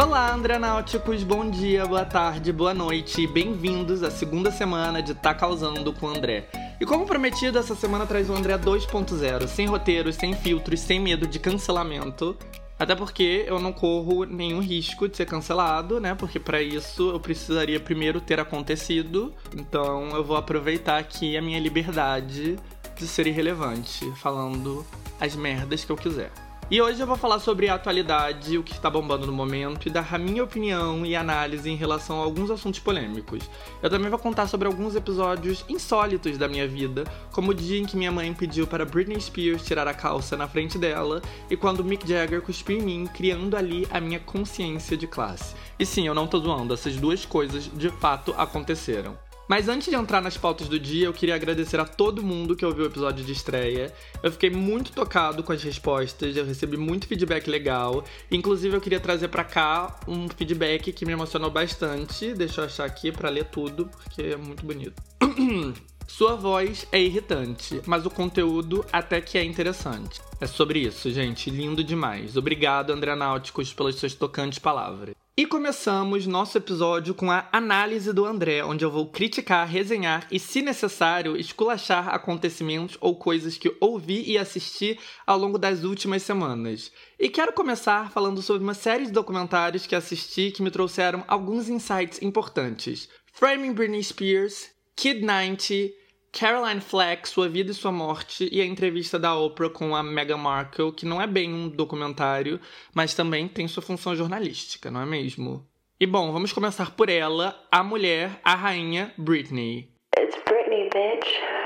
Olá, Náuticos, bom dia, boa tarde, boa noite e bem-vindos à segunda semana de Tá Causando com o André. E como prometido, essa semana traz o André 2.0, sem roteiros, sem filtros, sem medo de cancelamento. Até porque eu não corro nenhum risco de ser cancelado, né? Porque para isso eu precisaria primeiro ter acontecido. Então eu vou aproveitar aqui a minha liberdade de ser irrelevante, falando as merdas que eu quiser. E hoje eu vou falar sobre a atualidade, o que está bombando no momento e dar a minha opinião e análise em relação a alguns assuntos polêmicos. Eu também vou contar sobre alguns episódios insólitos da minha vida, como o dia em que minha mãe pediu para Britney Spears tirar a calça na frente dela e quando Mick Jagger cuspiu em mim, criando ali a minha consciência de classe. E sim, eu não tô zoando, essas duas coisas de fato aconteceram. Mas antes de entrar nas pautas do dia, eu queria agradecer a todo mundo que ouviu o episódio de estreia. Eu fiquei muito tocado com as respostas, eu recebi muito feedback legal. Inclusive, eu queria trazer para cá um feedback que me emocionou bastante. Deixa eu achar aqui para ler tudo, porque é muito bonito. Sua voz é irritante, mas o conteúdo até que é interessante. É sobre isso, gente. Lindo demais. Obrigado, André Náuticos, pelas suas tocantes palavras. E começamos nosso episódio com a análise do André, onde eu vou criticar, resenhar e, se necessário, esculachar acontecimentos ou coisas que ouvi e assisti ao longo das últimas semanas. E quero começar falando sobre uma série de documentários que assisti que me trouxeram alguns insights importantes. Framing Britney Spears, Kid 90, Caroline Flack, Sua Vida e Sua Morte e a entrevista da Oprah com a Meghan Markle, que não é bem um documentário, mas também tem sua função jornalística, não é mesmo? E bom, vamos começar por ela, a mulher, a rainha Britney. It's Britney, bitch.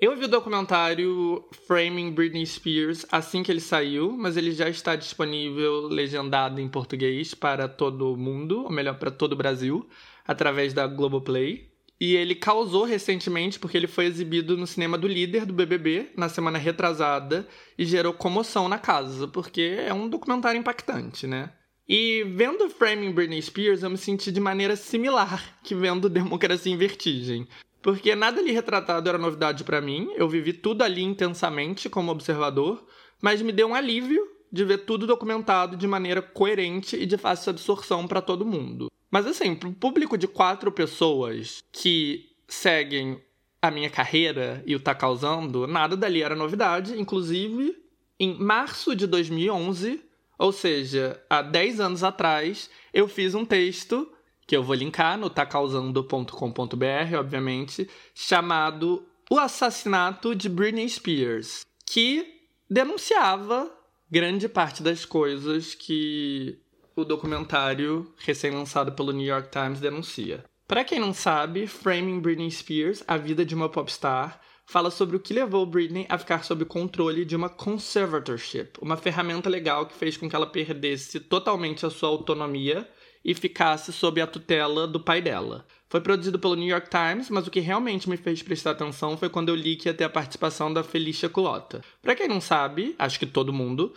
Eu vi o documentário Framing Britney Spears assim que ele saiu, mas ele já está disponível legendado em português para todo mundo, ou melhor, para todo o Brasil, através da Globoplay. E ele causou recentemente porque ele foi exibido no cinema do líder do BBB na semana retrasada e gerou comoção na casa, porque é um documentário impactante, né? E vendo Framing Britney Spears, eu me senti de maneira similar que vendo Democracia em Vertigem. Porque nada ali retratado era novidade para mim, eu vivi tudo ali intensamente como observador, mas me deu um alívio de ver tudo documentado de maneira coerente e de fácil absorção para todo mundo. Mas assim, para um público de quatro pessoas que seguem a minha carreira e o tá causando, nada dali era novidade. Inclusive, em março de 2011, ou seja, há 10 anos atrás, eu fiz um texto que eu vou linkar no tacausando.com.br, obviamente, chamado O Assassinato de Britney Spears, que denunciava grande parte das coisas que o documentário recém-lançado pelo New York Times denuncia. Para quem não sabe, Framing Britney Spears, a vida de uma popstar, fala sobre o que levou Britney a ficar sob controle de uma conservatorship, uma ferramenta legal que fez com que ela perdesse totalmente a sua autonomia e ficasse sob a tutela do pai dela. Foi produzido pelo New York Times, mas o que realmente me fez prestar atenção foi quando eu li que ia ter a participação da Felicia Culota. Para quem não sabe, acho que todo mundo,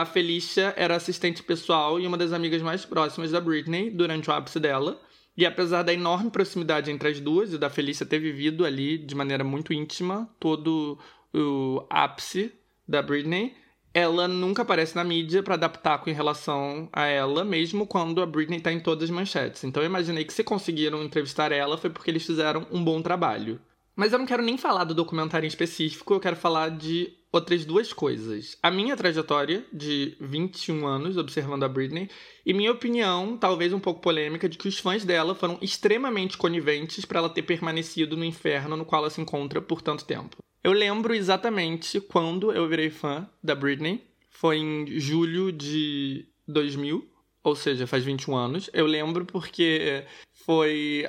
a Felicia era assistente pessoal e uma das amigas mais próximas da Britney durante o ápice dela. E apesar da enorme proximidade entre as duas e da Felícia ter vivido ali de maneira muito íntima todo o ápice da Britney, ela nunca aparece na mídia para adaptar com em relação a ela, mesmo quando a Britney tá em todas as manchetes. Então eu imaginei que se conseguiram entrevistar ela foi porque eles fizeram um bom trabalho. Mas eu não quero nem falar do documentário em específico, eu quero falar de outras duas coisas. A minha trajetória de 21 anos observando a Britney e minha opinião, talvez um pouco polêmica, de que os fãs dela foram extremamente coniventes para ela ter permanecido no inferno no qual ela se encontra por tanto tempo. Eu lembro exatamente quando eu virei fã da Britney. Foi em julho de 2000, ou seja, faz 21 anos. Eu lembro porque foi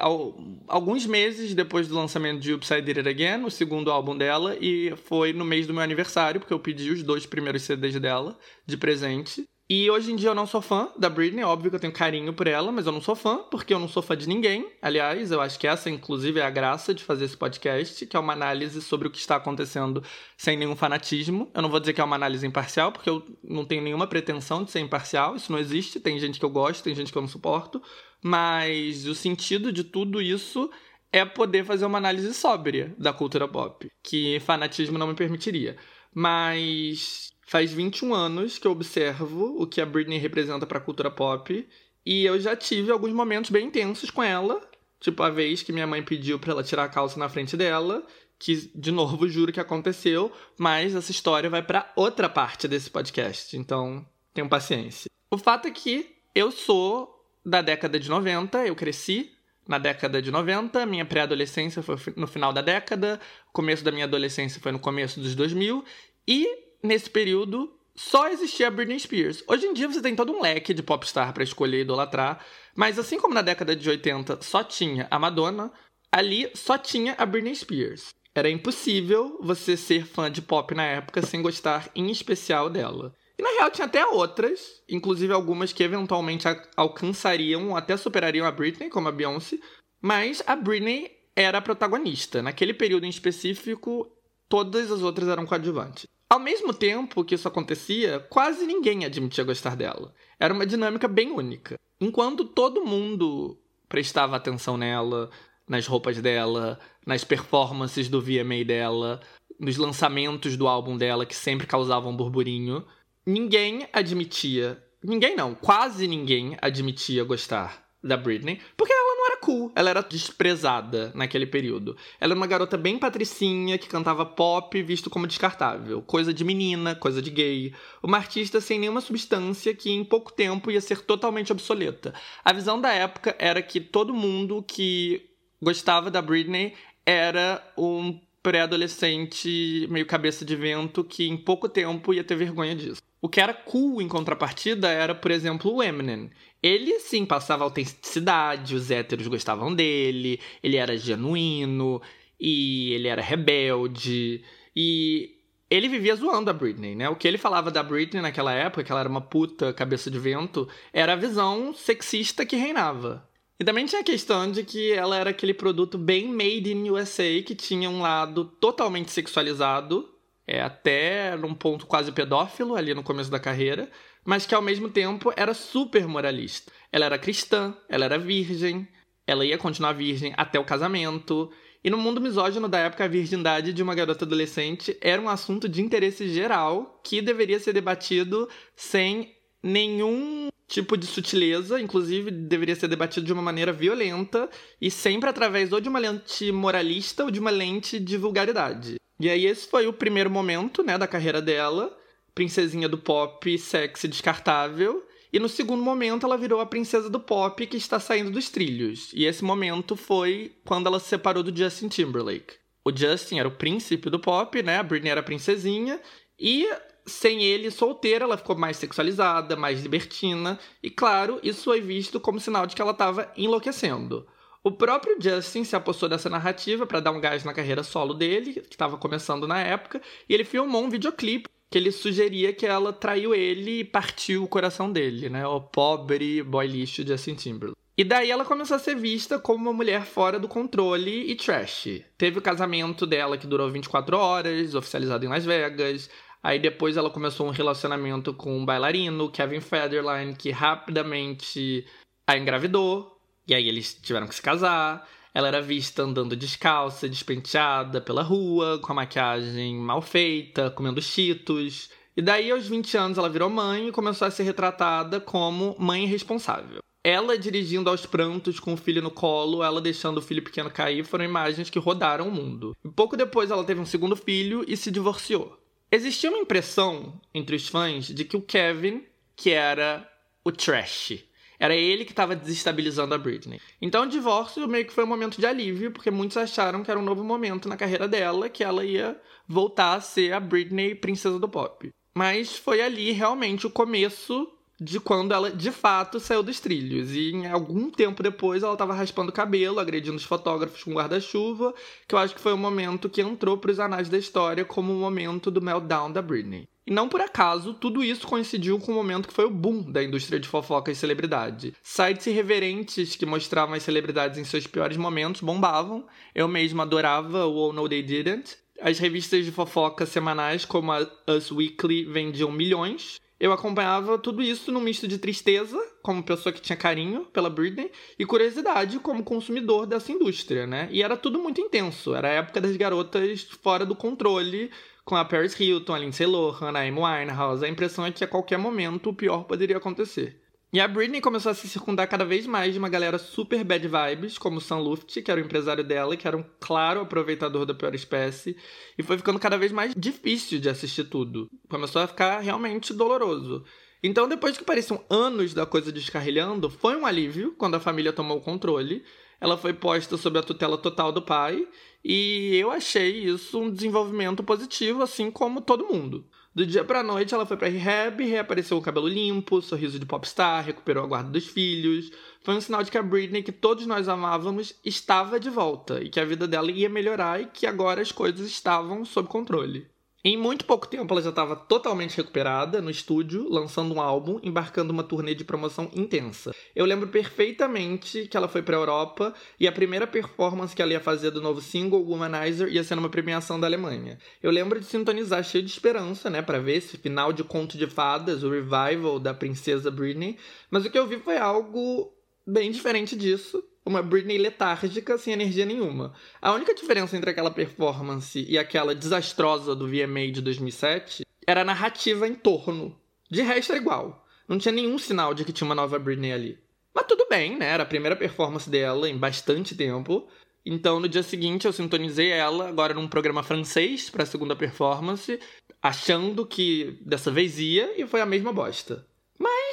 alguns meses depois do lançamento de Upside Did It Again, o segundo álbum dela, e foi no mês do meu aniversário, porque eu pedi os dois primeiros CDs dela de presente. E hoje em dia eu não sou fã da Britney, óbvio que eu tenho carinho por ela, mas eu não sou fã, porque eu não sou fã de ninguém. Aliás, eu acho que essa, inclusive, é a graça de fazer esse podcast, que é uma análise sobre o que está acontecendo sem nenhum fanatismo. Eu não vou dizer que é uma análise imparcial, porque eu não tenho nenhuma pretensão de ser imparcial, isso não existe. Tem gente que eu gosto, tem gente que eu não suporto. Mas o sentido de tudo isso é poder fazer uma análise sóbria da cultura pop, que fanatismo não me permitiria. mas faz 21 anos que eu observo o que a Britney representa para a cultura pop e eu já tive alguns momentos bem intensos com ela, tipo a vez que minha mãe pediu para ela tirar a calça na frente dela, que de novo juro que aconteceu, mas essa história vai para outra parte desse podcast, então tenham paciência. O fato é que eu sou da década de 90, eu cresci na década de 90, minha pré-adolescência foi no final da década, o começo da minha adolescência foi no começo dos 2000, e nesse período só existia Britney Spears. Hoje em dia você tem todo um leque de popstar para escolher e idolatrar, mas assim como na década de 80 só tinha a Madonna, ali só tinha a Britney Spears. Era impossível você ser fã de pop na época sem gostar em especial dela. Na real tinha até outras, inclusive algumas que eventualmente alcançariam, até superariam a Britney, como a Beyoncé, mas a Britney era a protagonista. Naquele período em específico, todas as outras eram coadjuvantes. Ao mesmo tempo que isso acontecia, quase ninguém admitia gostar dela. Era uma dinâmica bem única. Enquanto todo mundo prestava atenção nela, nas roupas dela, nas performances do VMA dela, nos lançamentos do álbum dela que sempre causavam burburinho, ninguém admitia, ninguém não, quase ninguém admitia gostar da Britney, porque ela não era cool, ela era desprezada naquele período. Ela era uma garota bem patricinha que cantava pop visto como descartável, coisa de menina, coisa de gay, uma artista sem nenhuma substância que em pouco tempo ia ser totalmente obsoleta. A visão da época era que todo mundo que gostava da Britney era um pré-adolescente meio cabeça de vento que em pouco tempo ia ter vergonha disso. O que era cool em contrapartida era, por exemplo, o Eminem. Ele sim passava autenticidade, os héteros gostavam dele, ele era genuíno e ele era rebelde e ele vivia zoando a Britney, né? O que ele falava da Britney naquela época, que ela era uma puta cabeça de vento, era a visão sexista que reinava. E também tinha a questão de que ela era aquele produto bem made in USA, que tinha um lado totalmente sexualizado, é, até num ponto quase pedófilo ali no começo da carreira, mas que ao mesmo tempo era super moralista. Ela era cristã, ela era virgem, ela ia continuar virgem até o casamento. E no mundo misógino da época, a virgindade de uma garota adolescente era um assunto de interesse geral que deveria ser debatido sem nenhum tipo de sutileza, inclusive deveria ser debatido de uma maneira violenta e sempre através ou de uma lente moralista ou de uma lente de vulgaridade. E aí esse foi o primeiro momento, né, da carreira dela, princesinha do pop, sexy, descartável. E no segundo momento ela virou a princesa do pop que está saindo dos trilhos. E esse momento foi quando ela se separou do Justin Timberlake. O Justin era o príncipe do pop, né? A Britney era a princesinha. E sem ele solteira, ela ficou mais sexualizada, mais libertina, e claro, isso foi visto como sinal de que ela estava enlouquecendo. O próprio Justin se apossou dessa narrativa para dar um gás na carreira solo dele, que estava começando na época, e ele filmou um videoclipe que ele sugeria que ela traiu ele e partiu o coração dele, né? O pobre boy lixo Justin Timberlake. E daí ela começou a ser vista como uma mulher fora do controle e trash. Teve o casamento dela que durou 24 horas, oficializado em Las Vegas. Aí depois ela começou um relacionamento com um bailarino, Kevin Federline, que rapidamente a engravidou. E aí eles tiveram que se casar. Ela era vista andando descalça, despenteada pela rua, com a maquiagem mal feita, comendo cheetos. E daí, aos 20 anos, ela virou mãe e começou a ser retratada como mãe responsável. Ela dirigindo aos prantos com o filho no colo, ela deixando o filho pequeno cair, foram imagens que rodaram o mundo. E pouco depois ela teve um segundo filho e se divorciou. Existia uma impressão entre os fãs de que o Kevin, que era o trash, era ele que estava desestabilizando a Britney. Então o divórcio meio que foi um momento de alívio, porque muitos acharam que era um novo momento na carreira dela, que ela ia voltar a ser a Britney princesa do pop. Mas foi ali realmente o começo de quando ela de fato saiu dos trilhos. E em algum tempo depois ela estava raspando o cabelo, agredindo os fotógrafos com guarda-chuva, que eu acho que foi o momento que entrou para os anais da história como o momento do meltdown da Britney. E não por acaso, tudo isso coincidiu com o momento que foi o boom da indústria de fofoca e celebridade. Sites irreverentes que mostravam as celebridades em seus piores momentos bombavam. Eu mesmo adorava o Oh No They Didn't. As revistas de fofoca semanais, como a Us Weekly, vendiam milhões. Eu acompanhava tudo isso num misto de tristeza, como pessoa que tinha carinho pela Britney, e curiosidade como consumidor dessa indústria, né? E era tudo muito intenso. Era a época das garotas fora do controle, com a Paris Hilton, a Lindsay Lohan, a Amy Winehouse, a impressão é que a qualquer momento o pior poderia acontecer. E a Britney começou a se circundar cada vez mais de uma galera super bad vibes, como o Sam Luft, que era o empresário dela, que era um claro aproveitador da pior espécie, e foi ficando cada vez mais difícil de assistir tudo. Começou a ficar realmente doloroso. Então, depois que pareciam anos da coisa descarrilhando, foi um alívio quando a família tomou o controle. Ela foi posta sob a tutela total do pai, e eu achei isso um desenvolvimento positivo, assim como todo mundo. Do dia pra noite, ela foi pra rehab, reapareceu com o cabelo limpo, sorriso de popstar, recuperou a guarda dos filhos. Foi um sinal de que a Britney, que todos nós amávamos, estava de volta e que a vida dela ia melhorar e que agora as coisas estavam sob controle. Em muito pouco tempo, ela já estava totalmente recuperada no estúdio, lançando um álbum, embarcando uma turnê de promoção intensa. Eu lembro perfeitamente que ela foi para a Europa e a primeira performance que ela ia fazer do novo single, Womanizer, ia ser numa premiação da Alemanha. Eu lembro de sintonizar cheio de esperança, né, para ver esse final de Conto de Fadas, o revival da princesa Britney, mas o que eu vi foi algo bem diferente disso uma Britney letárgica, sem energia nenhuma. A única diferença entre aquela performance e aquela desastrosa do VMA de 2007 era a narrativa em torno. De resto era igual. Não tinha nenhum sinal de que tinha uma nova Britney ali. Mas tudo bem, né? Era a primeira performance dela em bastante tempo. Então, no dia seguinte, eu sintonizei ela, agora num programa francês, para a segunda performance, achando que dessa vez ia, e foi a mesma bosta.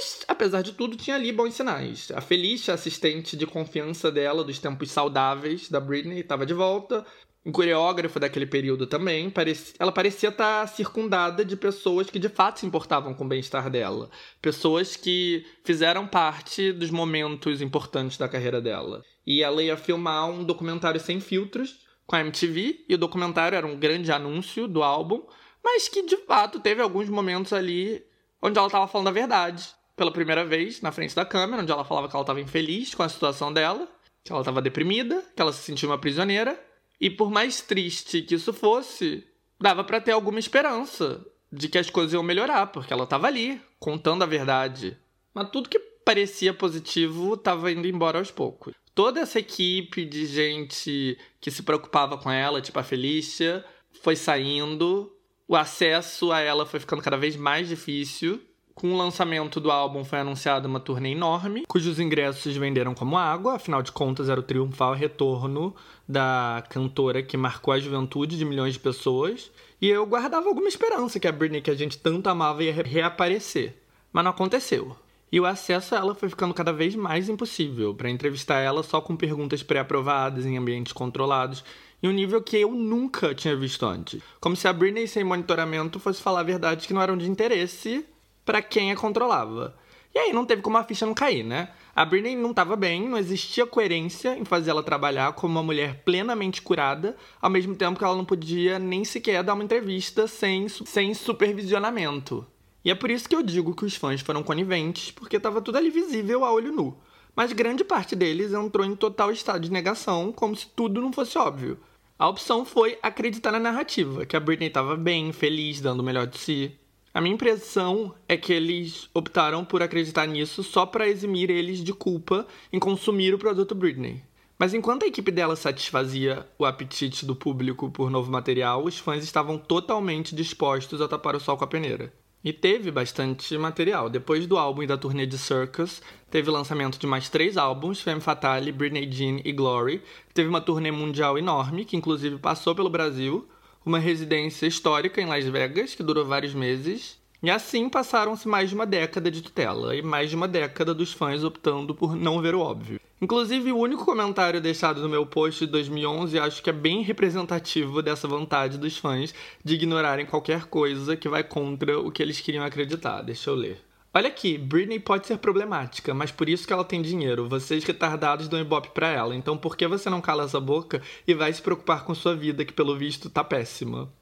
Mas, apesar de tudo, tinha ali bons sinais. A Felicia, assistente de confiança dela dos tempos saudáveis da Britney, estava de volta. O coreógrafo daquele período também, ela parecia estar circundada de pessoas que de fato se importavam com o bem-estar dela. Pessoas que fizeram parte dos momentos importantes da carreira dela. E ela ia filmar um documentário sem filtros com a MTV, e o documentário era um grande anúncio do álbum, mas que de fato teve alguns momentos ali onde ela estava falando a verdade pela primeira vez na frente da câmera, onde ela falava que ela estava infeliz com a situação dela, que ela estava deprimida, que ela se sentia uma prisioneira. E por mais triste que isso fosse, dava para ter alguma esperança de que as coisas iam melhorar, porque ela estava ali, contando a verdade. Mas tudo que parecia positivo estava indo embora aos poucos. Toda essa equipe de gente que se preocupava com ela, tipo a Felícia, foi saindo o acesso a ela foi ficando cada vez mais difícil. Com o lançamento do álbum foi anunciada uma turnê enorme, cujos ingressos venderam como água, afinal de contas era o triunfal retorno da cantora que marcou a juventude de milhões de pessoas. E eu guardava alguma esperança que a Britney, que a gente tanto amava, ia reaparecer. Mas não aconteceu. E o acesso a ela foi ficando cada vez mais impossível. Para entrevistar ela só com perguntas pré-aprovadas em ambientes controlados em um nível que eu nunca tinha visto antes. Como se a Britney sem monitoramento fosse falar verdades que não eram de interesse para quem a controlava. E aí não teve como a ficha não cair, né? A Britney não estava bem, não existia coerência em fazer ela trabalhar como uma mulher plenamente curada, ao mesmo tempo que ela não podia nem sequer dar uma entrevista sem, sem supervisionamento. E é por isso que eu digo que os fãs foram coniventes, porque estava tudo ali visível a olho nu. Mas grande parte deles entrou em total estado de negação, como se tudo não fosse óbvio. A opção foi acreditar na narrativa, que a Britney estava bem, feliz, dando o melhor de si. A minha impressão é que eles optaram por acreditar nisso só para eximir eles de culpa em consumir o produto Britney. Mas enquanto a equipe dela satisfazia o apetite do público por novo material, os fãs estavam totalmente dispostos a tapar o sol com a peneira. E teve bastante material. Depois do álbum e da turnê de Circus, teve o lançamento de mais três álbuns, Femme Fatale, Britney Jean e Glory. Teve uma turnê mundial enorme, que inclusive passou pelo Brasil. Uma residência histórica em Las Vegas, que durou vários meses. E assim passaram-se mais de uma década de tutela, e mais de uma década dos fãs optando por não ver o óbvio. Inclusive, o único comentário deixado no meu post de 2011 acho que é bem representativo dessa vontade dos fãs de ignorarem qualquer coisa que vai contra o que eles queriam acreditar. Deixa eu ler. Olha aqui, Britney pode ser problemática, mas por isso que ela tem dinheiro. Vocês retardados dão ibope pra ela. Então por que você não cala essa boca e vai se preocupar com sua vida, que pelo visto tá péssima?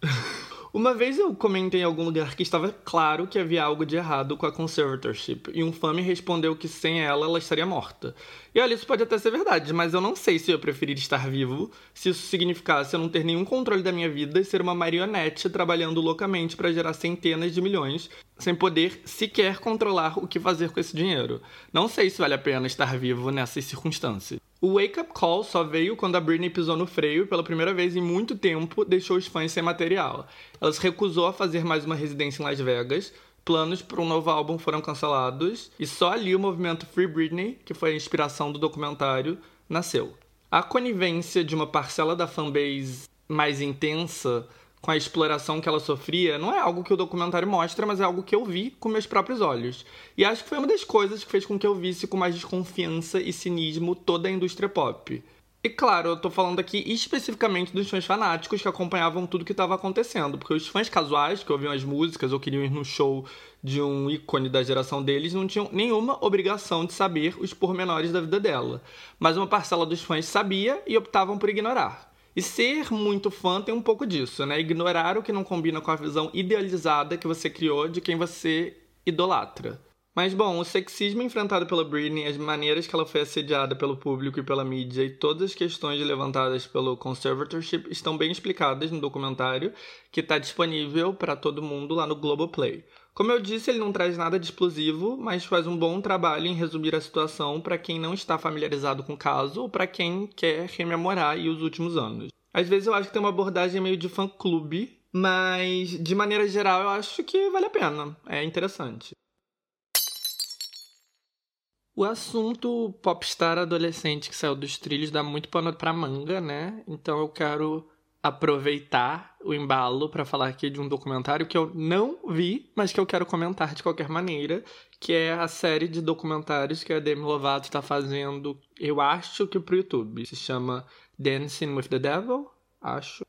Uma vez eu comentei em algum lugar que estava claro que havia algo de errado com a conservatorship, e um fã me respondeu que sem ela ela estaria morta. E olha, isso pode até ser verdade, mas eu não sei se eu preferir estar vivo, se isso significasse eu não ter nenhum controle da minha vida e ser uma marionete trabalhando loucamente para gerar centenas de milhões, sem poder sequer controlar o que fazer com esse dinheiro. Não sei se vale a pena estar vivo nessas circunstâncias. O Wake Up Call só veio quando a Britney pisou no freio pela primeira vez em muito tempo, deixou os fãs sem material. Ela se recusou a fazer mais uma residência em Las Vegas, planos para um novo álbum foram cancelados e só ali o movimento Free Britney, que foi a inspiração do documentário, nasceu. A conivência de uma parcela da fanbase mais intensa com a exploração que ela sofria não é algo que o documentário mostra, mas é algo que eu vi com meus próprios olhos. E acho que foi uma das coisas que fez com que eu visse com mais desconfiança e cinismo toda a indústria pop. E claro, eu tô falando aqui especificamente dos fãs fanáticos que acompanhavam tudo que estava acontecendo, porque os fãs casuais que ouviam as músicas ou queriam ir no show de um ícone da geração deles não tinham nenhuma obrigação de saber os pormenores da vida dela. Mas uma parcela dos fãs sabia e optavam por ignorar. E ser muito fã tem um pouco disso, né? Ignorar o que não combina com a visão idealizada que você criou de quem você idolatra. Mas bom, o sexismo enfrentado pela Britney, as maneiras que ela foi assediada pelo público e pela mídia e todas as questões levantadas pelo conservatorship estão bem explicadas no documentário que está disponível para todo mundo lá no Globoplay. Como eu disse, ele não traz nada de explosivo, mas faz um bom trabalho em resumir a situação para quem não está familiarizado com o caso ou para quem quer rememorar os últimos anos. Às vezes eu acho que tem uma abordagem meio de fã-clube, mas de maneira geral eu acho que vale a pena. É interessante. O assunto popstar adolescente que saiu dos trilhos dá muito pano pra manga, né? Então eu quero aproveitar o embalo para falar aqui de um documentário que eu não vi, mas que eu quero comentar de qualquer maneira, que é a série de documentários que a Demi Lovato está fazendo, eu acho que pro YouTube. Se chama Dancing with the Devil, acho.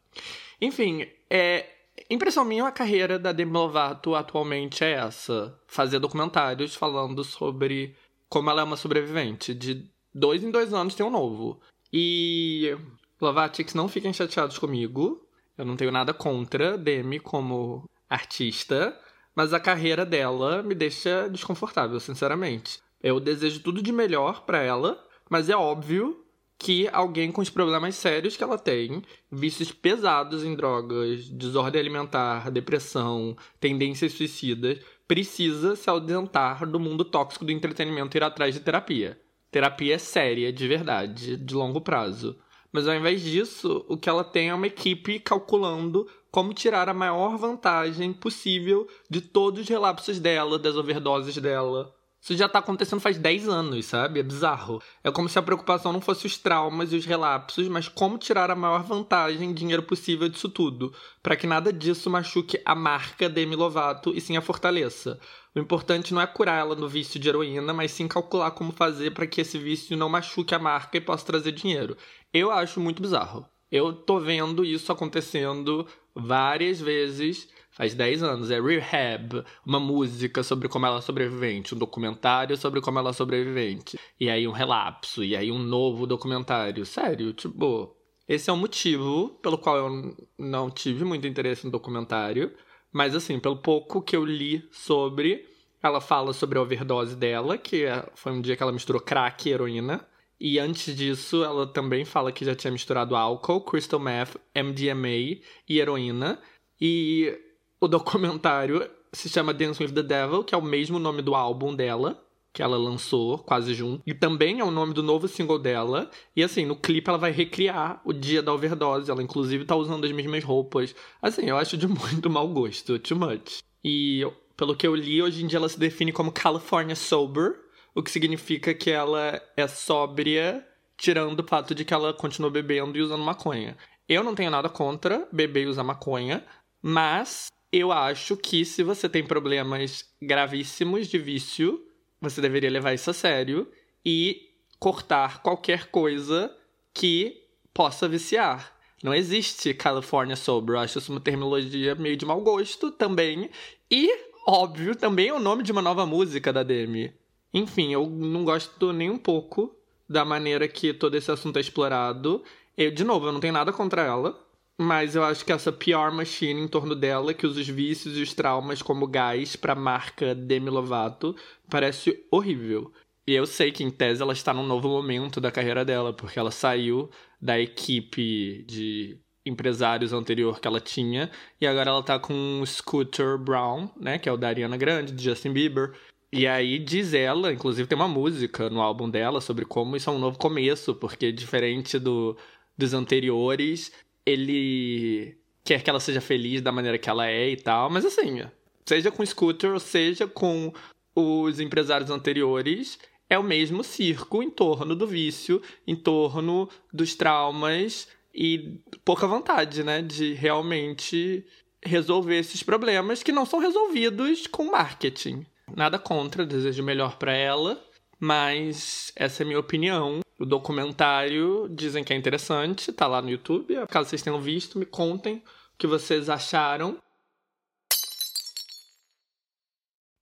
Enfim, é Impressão minha, a carreira da Demi Lovato atualmente é essa: fazer documentários falando sobre como ela é uma sobrevivente. De dois em dois anos tem um novo. E Lovatics, não fiquem chateados comigo. Eu não tenho nada contra Demi como artista, mas a carreira dela me deixa desconfortável, sinceramente. Eu desejo tudo de melhor para ela, mas é óbvio que alguém com os problemas sérios que ela tem, vícios pesados em drogas, desordem alimentar, depressão, tendências suicidas, precisa se ausentar do mundo tóxico do entretenimento e ir atrás de terapia. Terapia é séria, de verdade, de longo prazo. Mas ao invés disso, o que ela tem é uma equipe calculando como tirar a maior vantagem possível de todos os relapsos dela, das overdoses dela, isso já tá acontecendo faz 10 anos, sabe? É bizarro. É como se a preocupação não fosse os traumas e os relapsos, mas como tirar a maior vantagem e dinheiro possível disso tudo, para que nada disso machuque a marca Demi Lovato e sim a fortaleça. O importante não é curar ela no vício de heroína, mas sim calcular como fazer para que esse vício não machuque a marca e possa trazer dinheiro. Eu acho muito bizarro. Eu tô vendo isso acontecendo várias vezes faz 10 anos. É Rehab, uma música sobre como ela é sobrevivente, um documentário sobre como ela é sobrevivente. E aí um relapso, e aí um novo documentário. Sério, tipo. Esse é o motivo pelo qual eu não tive muito interesse no documentário. Mas assim, pelo pouco que eu li sobre, ela fala sobre a overdose dela, que é, foi um dia que ela misturou crack e heroína. E antes disso, ela também fala que já tinha misturado álcool, crystal meth, MDMA e heroína. E o documentário se chama Dance with the Devil, que é o mesmo nome do álbum dela, que ela lançou quase junto. E também é o nome do novo single dela. E assim, no clipe ela vai recriar o dia da overdose. Ela, inclusive, tá usando as mesmas roupas. Assim, eu acho de muito mau gosto. Too much. E pelo que eu li, hoje em dia ela se define como California Sober, o que significa que ela é sóbria, tirando o fato de que ela continua bebendo e usando maconha. Eu não tenho nada contra beber e usar maconha, mas eu acho que se você tem problemas gravíssimos de vício, você deveria levar isso a sério e cortar qualquer coisa que possa viciar. Não existe California Sober. Eu acho isso uma terminologia meio de mau gosto também. E, óbvio, também é o nome de uma nova música da Demi. Enfim, eu não gosto nem um pouco da maneira que todo esse assunto é explorado. Eu, de novo, eu não tenho nada contra ela. Mas eu acho que essa PR machine em torno dela, que usa os vícios e os traumas como gás para a marca Demi Lovato, parece horrível. E eu sei que, em tese, ela está num novo momento da carreira dela, porque ela saiu da equipe de empresários anterior que ela tinha, e agora ela tá com o Scooter Brown, né, que é o da Ariana Grande, de Justin Bieber. E aí diz ela, inclusive tem uma música no álbum dela sobre como isso é um novo começo, porque diferente do, dos anteriores, ele quer que ela seja feliz da maneira que ela é e tal, mas assim, seja com Scooter seja com os empresários anteriores, é o mesmo circo em torno do vício, em torno dos traumas e pouca vontade, né, de realmente resolver esses problemas que não são resolvidos com marketing. Nada contra, desejo melhor para ela, mas essa é a minha opinião. O documentário dizem que é interessante, tá lá no YouTube. Caso vocês tenham visto, me contem o que vocês acharam.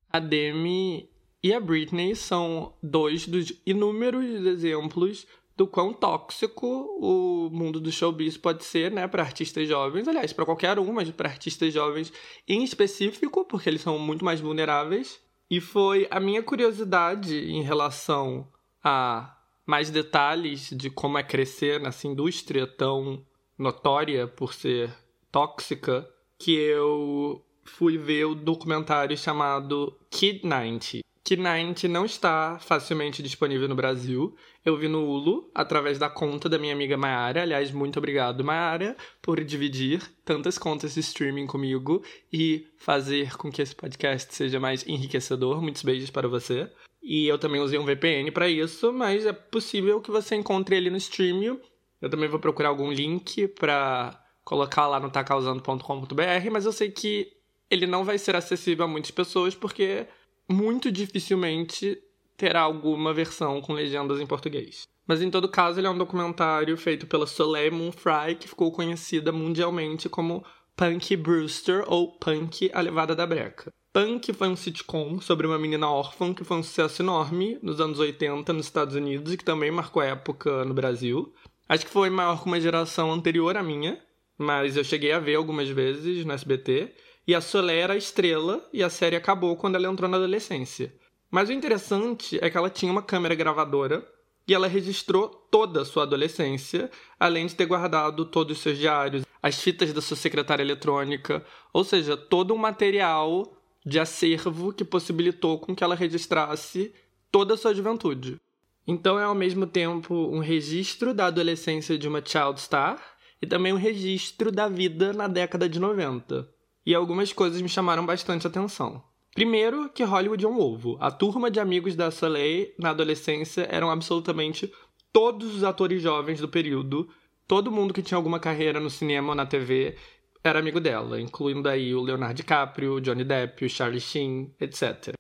A Demi e a Britney são dois dos inúmeros exemplos do quão tóxico o mundo do showbiz pode ser, né, para artistas jovens, aliás, para qualquer um, mas para artistas jovens em específico, porque eles são muito mais vulneráveis. E foi a minha curiosidade em relação a mais detalhes de como é crescer nessa indústria tão notória por ser tóxica que eu fui ver o documentário chamado Kid 90. Kid 90 não está facilmente disponível no Brasil. Eu vi no Hulu, através da conta da minha amiga Mayara. Aliás, muito obrigado, Mayara, por dividir tantas contas de streaming comigo e fazer com que esse podcast seja mais enriquecedor. Muitos beijos para você. E eu também usei um VPN para isso, mas é possível que você encontre ele no stream. Eu também vou procurar algum link para colocar lá no tacausando.com.br, mas eu sei que ele não vai ser acessível a muitas pessoas porque muito dificilmente terá alguma versão com legendas em português. Mas em todo caso, ele é um documentário feito pela Soleil Moonfry, que ficou conhecida mundialmente como Punk Brewster ou Punk A Levada da Breca. Punk foi um sitcom sobre uma menina órfã que foi um sucesso enorme nos anos 80 nos Estados Unidos e que também marcou época no Brasil. Acho que foi maior que uma geração anterior à minha, mas eu cheguei a ver algumas vezes no SBT. E a Soleil era a estrela e a série acabou quando ela entrou na adolescência. Mas o interessante é que ela tinha uma câmera gravadora e ela registrou toda a sua adolescência, além de ter guardado todos os seus diários, as fitas da sua secretária eletrônica, ou seja, todo um material de acervo que possibilitou com que ela registrasse toda a sua juventude. Então é ao mesmo tempo um registro da adolescência de uma child star e também um registro da vida na década de 90. E algumas coisas me chamaram bastante atenção. Primeiro, que Hollywood é um ovo. A turma de amigos da Soleil na adolescência eram absolutamente todos os atores jovens do período. Todo mundo que tinha alguma carreira no cinema ou na TV era amigo dela, incluindo aí o Leonardo DiCaprio, o Johnny Depp, o Charlie Sheen, etc.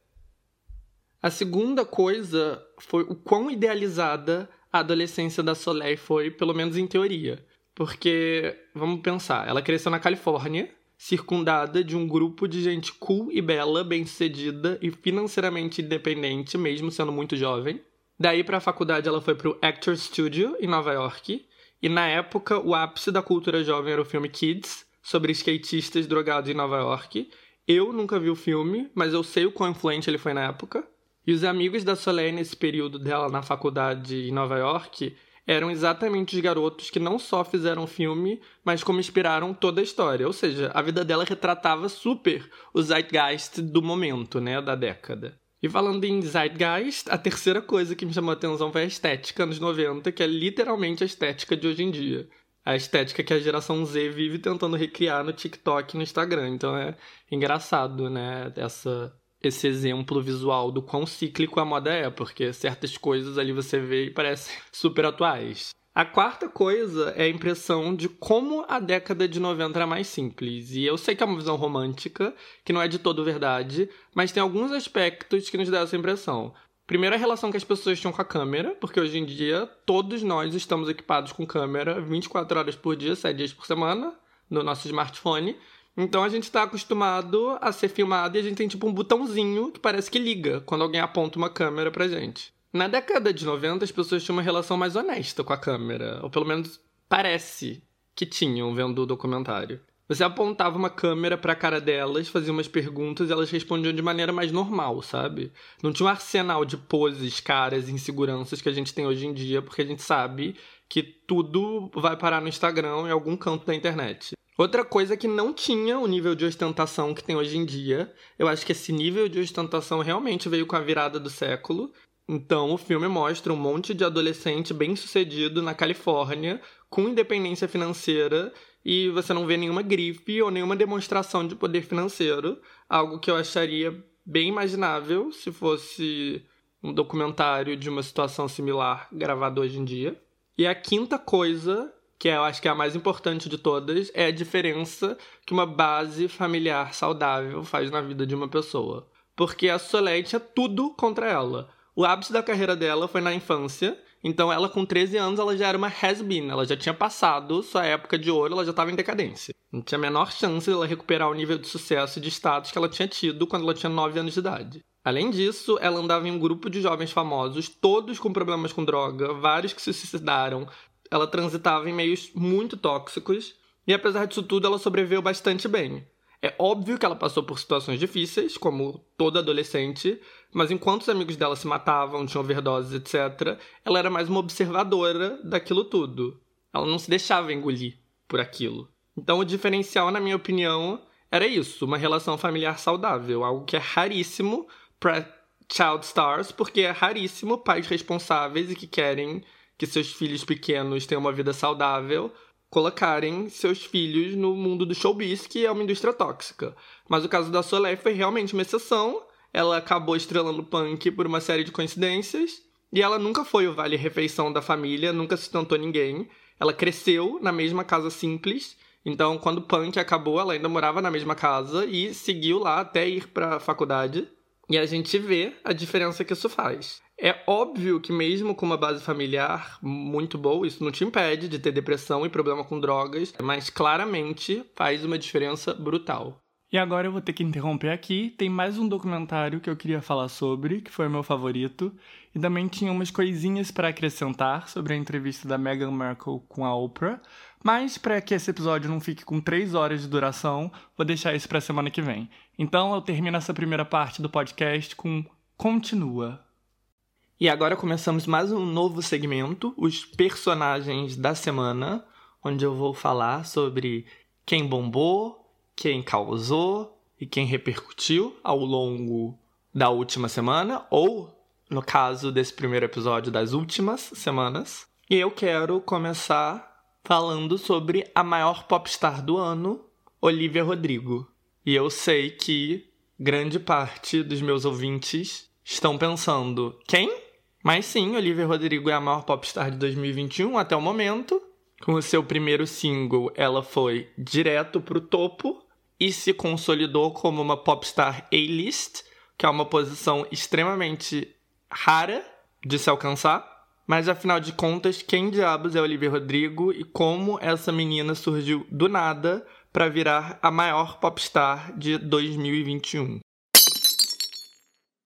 A segunda coisa foi o quão idealizada a adolescência da Soleil foi, pelo menos em teoria. Porque, vamos pensar, ela cresceu na Califórnia, circundada de um grupo de gente cool e bela, bem-sucedida e financeiramente independente, mesmo sendo muito jovem. Daí para a faculdade ela foi pro Actor Studio em Nova York, e na época o ápice da cultura jovem era o filme Kids, sobre skatistas drogados em Nova York. Eu nunca vi o filme, mas eu sei o quão influente ele foi na época. E os amigos da Soleil nesse período dela na faculdade em Nova York eram exatamente os garotos que não só fizeram o filme, mas como inspiraram toda a história. Ou seja, a vida dela retratava super o zeitgeist do momento, né, da década. E falando em zeitgeist, a terceira coisa que me chamou a atenção foi a estética anos 90, que é literalmente a estética de hoje em dia. A estética que a geração Z vive tentando recriar no TikTok e no Instagram. Então é engraçado, né, essa esse exemplo visual do quão cíclico a moda é, porque certas coisas ali você vê e parecem super atuais. A quarta coisa é a impressão de como a década de 90 era mais simples. E eu sei que é uma visão romântica, que não é de todo verdade, mas tem alguns aspectos que nos dão essa impressão. Primeiro, a relação que as pessoas tinham com a câmera, porque hoje em dia todos nós estamos equipados com câmera 24 horas por dia, 7 dias por semana, no nosso smartphone. Então a gente está acostumado a ser filmado e a gente tem tipo um botãozinho que parece que liga quando alguém aponta uma câmera pra gente. Na década de 90, as pessoas tinham uma relação mais honesta com a câmera, ou pelo menos parece que tinham vendo o documentário. Você apontava uma câmera pra cara delas, fazia umas perguntas e elas respondiam de maneira mais normal, sabe? Não tinha um arsenal de poses, caras inseguranças que a gente tem hoje em dia, porque a gente sabe que tudo vai parar no Instagram em algum canto da internet. Outra coisa que não tinha o nível de ostentação que tem hoje em dia. Eu acho que esse nível de ostentação realmente veio com a virada do século. Então, o filme mostra um monte de adolescente bem-sucedido na Califórnia, com independência financeira, e você não vê nenhuma grife ou nenhuma demonstração de poder financeiro, algo que eu acharia bem imaginável se fosse um documentário de uma situação similar gravado hoje em dia. E a quinta coisa, que eu acho que é a mais importante de todas, é a diferença que uma base familiar saudável faz na vida de uma pessoa. Porque a Soleil tinha tudo contra ela. O ápice da carreira dela foi na infância, então ela com 13 anos ela já era uma has-been, ela já tinha passado sua época de ouro, ela já estava em decadência. Não tinha a menor chance ela recuperar o nível de sucesso e de status que ela tinha tido quando ela tinha 9 anos de idade. Além disso, ela andava em um grupo de jovens famosos, todos com problemas com droga, vários que se suicidaram. Ela transitava em meios muito tóxicos e, apesar disso tudo, ela sobreviveu bastante bem. É óbvio que ela passou por situações difíceis, como toda adolescente, mas enquanto os amigos dela se matavam, tinham overdoses, etc., ela era mais uma observadora daquilo tudo. Ela não se deixava engolir por aquilo. Então, o diferencial, na minha opinião, era isso: uma relação familiar saudável, algo que é raríssimo para child stars, porque é raríssimo pais responsáveis e que querem que seus filhos pequenos tenham uma vida saudável colocarem seus filhos no mundo do showbiz, que é uma indústria tóxica. Mas o caso da Soleil foi realmente uma exceção. Ela acabou estrelando punk por uma série de coincidências. E ela nunca foi o vale-refeição da família, nunca sustentou ninguém. Ela cresceu na mesma casa simples. Então, quando punk acabou, ela ainda morava na mesma casa e seguiu lá até ir para a faculdade. E a gente vê a diferença que isso faz. É óbvio que, mesmo com uma base familiar muito boa, isso não te impede de ter depressão e problema com drogas, mas claramente faz uma diferença brutal. E agora eu vou ter que interromper aqui. Tem mais um documentário que eu queria falar sobre, que foi meu favorito. E também tinha umas coisinhas para acrescentar sobre a entrevista da Meghan Markle com a Oprah. Mas para que esse episódio não fique com três horas de duração, vou deixar isso para semana que vem. Então eu termino essa primeira parte do podcast com Continua. E agora começamos mais um novo segmento, os personagens da semana, onde eu vou falar sobre quem bombou, quem causou e quem repercutiu ao longo da última semana, ou, no caso desse primeiro episódio, das últimas semanas. E eu quero começar falando sobre a maior popstar do ano, Olivia Rodrigo. E eu sei que grande parte dos meus ouvintes estão pensando: quem? Mas sim, Olivia Rodrigo é a maior popstar de 2021 até o momento. Com o seu primeiro single, ela foi direto pro topo e se consolidou como uma popstar A-list, que é uma posição extremamente rara de se alcançar. Mas afinal de contas, quem diabos é Olivia Rodrigo e como essa menina surgiu do nada para virar a maior popstar de 2021?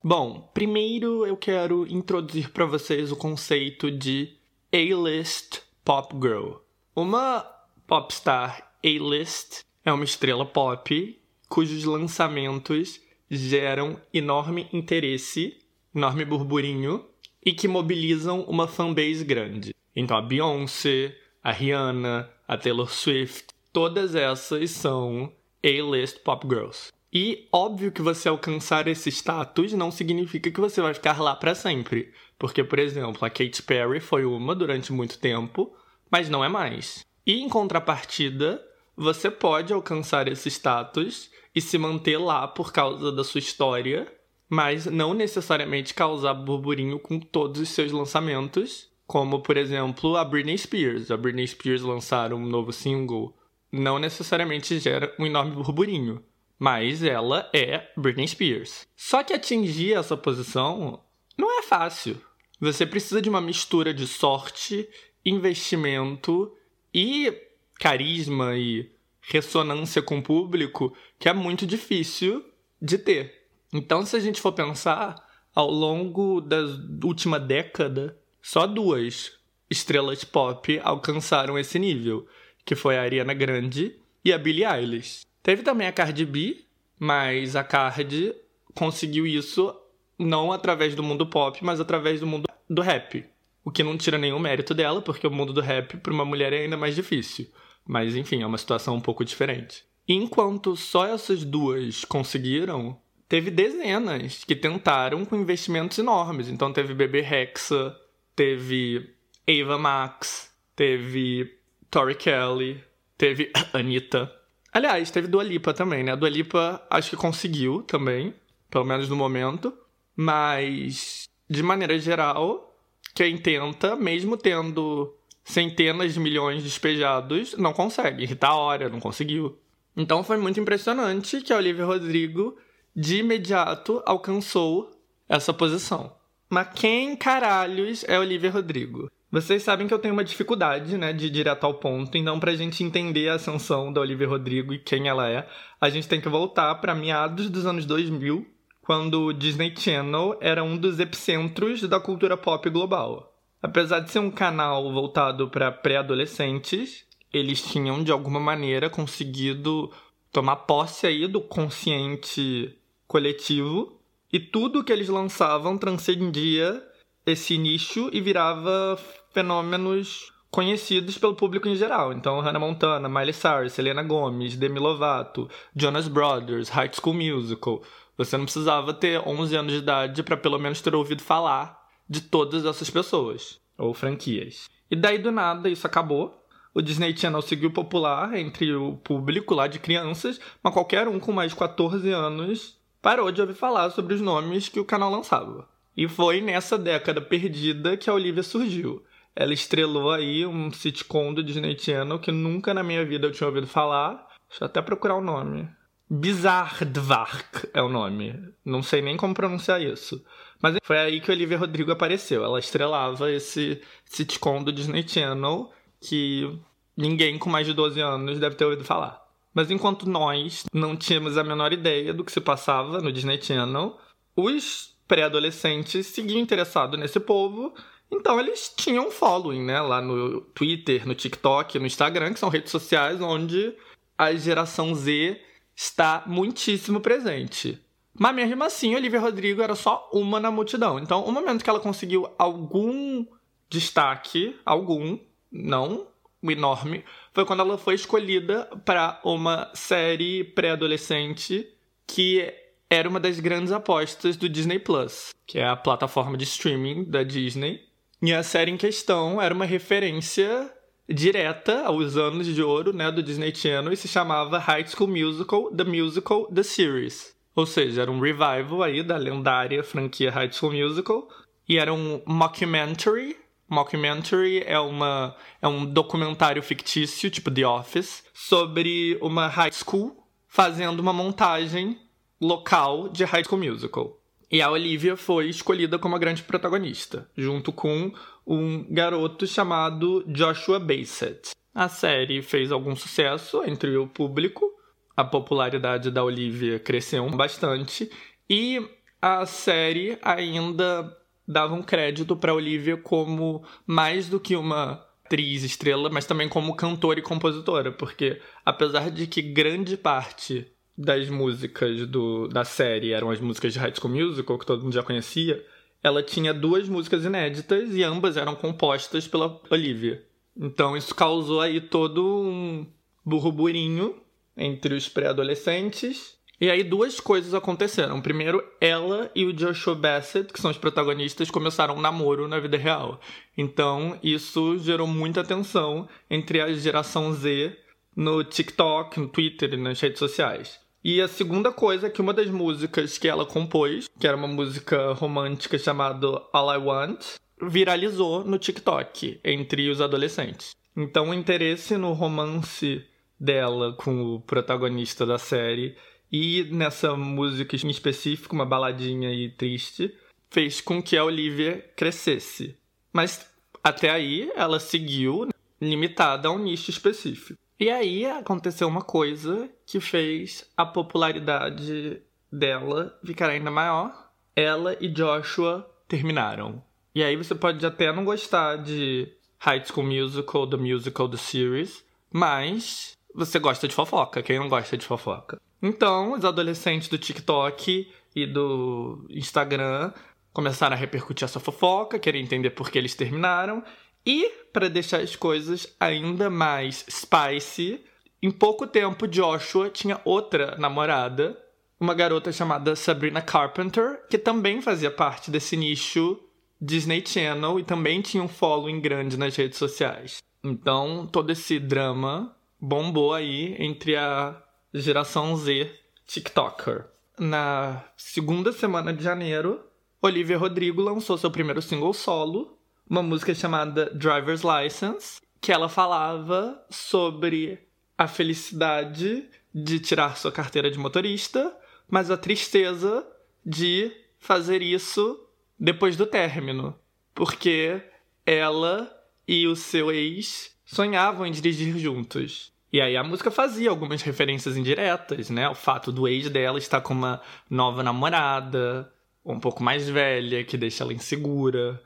Bom, primeiro eu quero introduzir para vocês o conceito de A-list pop girl. Uma popstar A-list é uma estrela pop cujos lançamentos geram enorme interesse, enorme burburinho e que mobilizam uma fanbase grande. Então a Beyoncé, a Rihanna, a Taylor Swift, todas essas são A-list pop girls. E óbvio que você alcançar esse status não significa que você vai ficar lá para sempre, porque por exemplo, a Katy Perry foi uma durante muito tempo, mas não é mais. E em contrapartida, você pode alcançar esse status e se manter lá por causa da sua história, mas não necessariamente causar burburinho com todos os seus lançamentos, como por exemplo a Britney Spears. A Britney Spears lançar um novo single não necessariamente gera um enorme burburinho, mas ela é Britney Spears. Só que atingir essa posição não é fácil. Você precisa de uma mistura de sorte, investimento e carisma e ressonância com o público que é muito difícil de ter. Então, se a gente for pensar, ao longo da última década, só duas estrelas pop alcançaram esse nível, que foi a Ariana Grande e a Billie Eilish. Teve também a Cardi B, mas a Cardi conseguiu isso não através do mundo pop, mas através do mundo do rap. O que não tira nenhum mérito dela, porque o mundo do rap para uma mulher é ainda mais difícil. Mas enfim, é uma situação um pouco diferente. Enquanto só essas duas conseguiram, teve dezenas que tentaram com investimentos enormes. Então teve Bebê Rexa, teve Ava Max, teve Tori Kelly, teve Anitta. Aliás, teve Dua Lipa também, né? A Dua Lipa acho que conseguiu também, pelo menos no momento. Mas, de maneira geral, quem tenta, mesmo tendo centenas de milhões despejados, não consegue. Rita Ora não conseguiu. Então foi muito impressionante que a Olivia Rodrigo, de imediato, alcançou essa posição. Mas quem caralhos é Olivia Rodrigo? Vocês sabem que eu tenho uma dificuldade, né, de ir direto ao ponto, então pra gente entender a ascensão da Olivia Rodrigo e quem ela é, a gente tem que voltar para meados dos anos 2000, quando o Disney Channel era um dos epicentros da cultura pop global. Apesar de ser um canal voltado para pré-adolescentes, eles tinham de alguma maneira conseguido tomar posse aí do consciente coletivo e tudo que eles lançavam transcendia esse nicho e virava fenômenos conhecidos pelo público em geral. Então, Hannah Montana, Miley Cyrus, Selena Gomez, Demi Lovato, Jonas Brothers, High School Musical. Você não precisava ter 11 anos de idade para pelo menos ter ouvido falar de todas essas pessoas ou franquias. E daí do nada isso acabou. O Disney Channel seguiu popular entre o público lá de crianças, mas qualquer um com mais de 14 anos parou de ouvir falar sobre os nomes que o canal lançava. E foi nessa década perdida que a Olivia surgiu. Ela estrelou aí um sitcom do Disney Channel que nunca na minha vida eu tinha ouvido falar. Deixa eu até procurar o nome. Bizarrdvark é o nome. Não sei nem como pronunciar isso. Mas foi aí que Olivia Rodrigo apareceu. Ela estrelava esse sitcom do Disney Channel que ninguém com mais de 12 anos deve ter ouvido falar. Mas enquanto nós não tínhamos a menor ideia do que se passava no Disney Channel, os pré-adolescentes seguiam interessados nesse povo, então eles tinham following, né? Lá no Twitter, no TikTok, no Instagram, que são redes sociais onde a geração Z está muitíssimo presente. Mas mesmo assim, Olivia Rodrigo era só uma na multidão. Então, o momento que ela conseguiu algum destaque, algum, não enorme, foi quando ela foi escolhida para uma série pré-adolescente que era uma das grandes apostas do Disney Plus, que é a plataforma de streaming da Disney. E a série em questão era uma referência direta aos anos de ouro né, do Disney Channel e se chamava High School Musical, The Musical, The Series. Ou seja, era um revival aí da lendária franquia High School Musical e era um mockumentary. Mockumentary é, uma, é um documentário fictício, tipo The Office, sobre uma high school fazendo uma montagem local de High School Musical. E a Olivia foi escolhida como a grande protagonista, junto com um garoto chamado Joshua Bassett. A série fez algum sucesso entre o público, a popularidade da Olivia cresceu bastante e a série ainda dava um crédito para Olivia como mais do que uma atriz estrela, mas também como cantora e compositora, porque apesar de que grande parte das músicas do, da série eram as músicas de High School Musical, que todo mundo já conhecia, ela tinha duas músicas inéditas e ambas eram compostas pela Olivia. Então isso causou aí todo um burburinho entre os pré-adolescentes. E aí duas coisas aconteceram. Primeiro, ela e o Joshua Bassett, que são os protagonistas, começaram um namoro na vida real. Então, isso gerou muita atenção entre a geração Z no TikTok, no Twitter e nas redes sociais. E a segunda coisa é que uma das músicas que ela compôs, que era uma música romântica chamada All I Want, viralizou no TikTok entre os adolescentes. Então o interesse no romance dela com o protagonista da série e nessa música em específico, uma baladinha e triste, fez com que a Olivia crescesse. Mas até aí ela seguiu limitada a um nicho específico. E aí aconteceu uma coisa que fez a popularidade dela ficar ainda maior. Ela e Joshua terminaram. E aí você pode até não gostar de High School Musical, The Musical, The Series, mas você gosta de fofoca. Quem não gosta de fofoca? Então, os adolescentes do TikTok e do Instagram começaram a repercutir essa fofoca, querer entender por que eles terminaram. E, para deixar as coisas ainda mais spicy, em pouco tempo Joshua tinha outra namorada, uma garota chamada Sabrina Carpenter, que também fazia parte desse nicho Disney Channel e também tinha um following grande nas redes sociais. Então, todo esse drama bombou aí entre a geração Z TikToker. Na segunda semana de janeiro, Olivia Rodrigo lançou seu primeiro single solo, uma música chamada Driver's License, que ela falava sobre a felicidade de tirar sua carteira de motorista, mas a tristeza de fazer isso depois do término, porque ela e o seu ex sonhavam em dirigir juntos. E aí a música fazia algumas referências indiretas, né? O fato do ex dela estar com uma nova namorada, um pouco mais velha, que deixa ela insegura.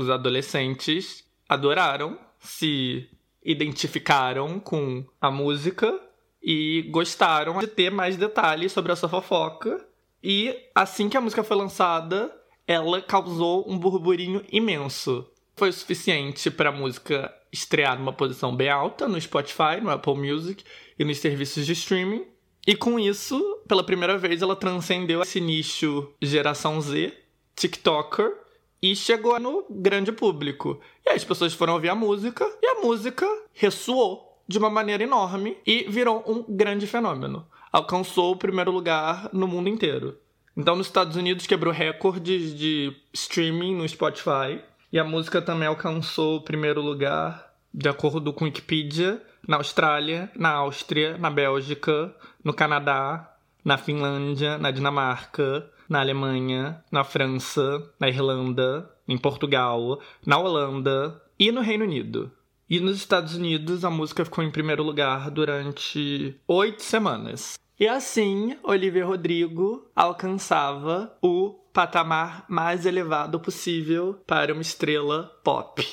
Os adolescentes adoraram, se identificaram com a música e gostaram de ter mais detalhes sobre essa fofoca. E assim que a música foi lançada, ela causou um burburinho imenso. Foi o suficiente para a música estrear numa posição bem alta no Spotify, no Apple Music e nos serviços de streaming. E com isso, pela primeira vez, ela transcendeu esse nicho geração Z, TikToker, e chegou no grande público. E aí as pessoas foram ouvir a música e a música ressoou de uma maneira enorme e virou um grande fenômeno. Alcançou o primeiro lugar no mundo inteiro. Então, nos Estados Unidos, quebrou recordes de streaming no Spotify. E a música também alcançou o primeiro lugar, de acordo com Wikipedia, na Austrália, na Áustria, na Bélgica, no Canadá, na Finlândia, na Dinamarca, na Alemanha, na França, na Irlanda, em Portugal, na Holanda e no Reino Unido. E nos Estados Unidos, a música ficou em primeiro lugar durante oito semanas. E assim, Olivia Rodrigo alcançava o patamar mais elevado possível para uma estrela pop.